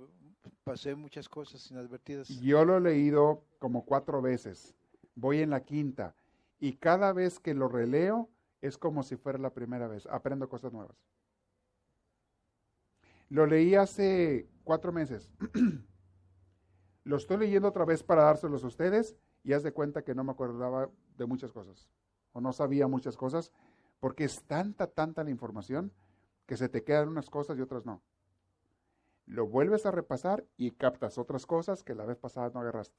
pasé muchas cosas inadvertidas. Yo lo he leído como cuatro veces. Voy en la quinta. Y cada vez que lo releo, es como si fuera la primera vez. Aprendo cosas nuevas. Lo leí hace cuatro meses. lo estoy leyendo otra vez para dárselos a ustedes y haz de cuenta que no me acordaba de muchas cosas o no sabía muchas cosas porque es tanta, tanta la información que se te quedan unas cosas y otras no. Lo vuelves a repasar y captas otras cosas que la vez pasada no agarraste.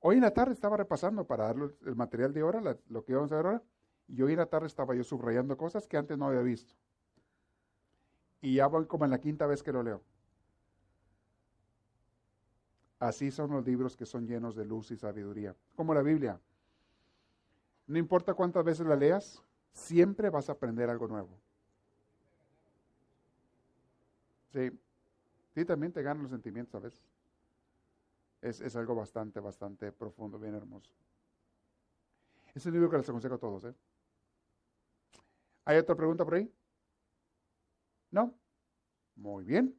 Hoy en la tarde estaba repasando para darle el material de ahora, lo que vamos a ver ahora, y hoy en la tarde estaba yo subrayando cosas que antes no había visto. Y ya voy como en la quinta vez que lo leo. Así son los libros que son llenos de luz y sabiduría, como la Biblia. No importa cuántas veces la leas, siempre vas a aprender algo nuevo. Sí, sí también te ganan los sentimientos a veces. Es, es algo bastante, bastante profundo, bien hermoso. Es un libro que les aconsejo a todos. ¿eh? ¿Hay otra pregunta por ahí? ¿No? Muy bien.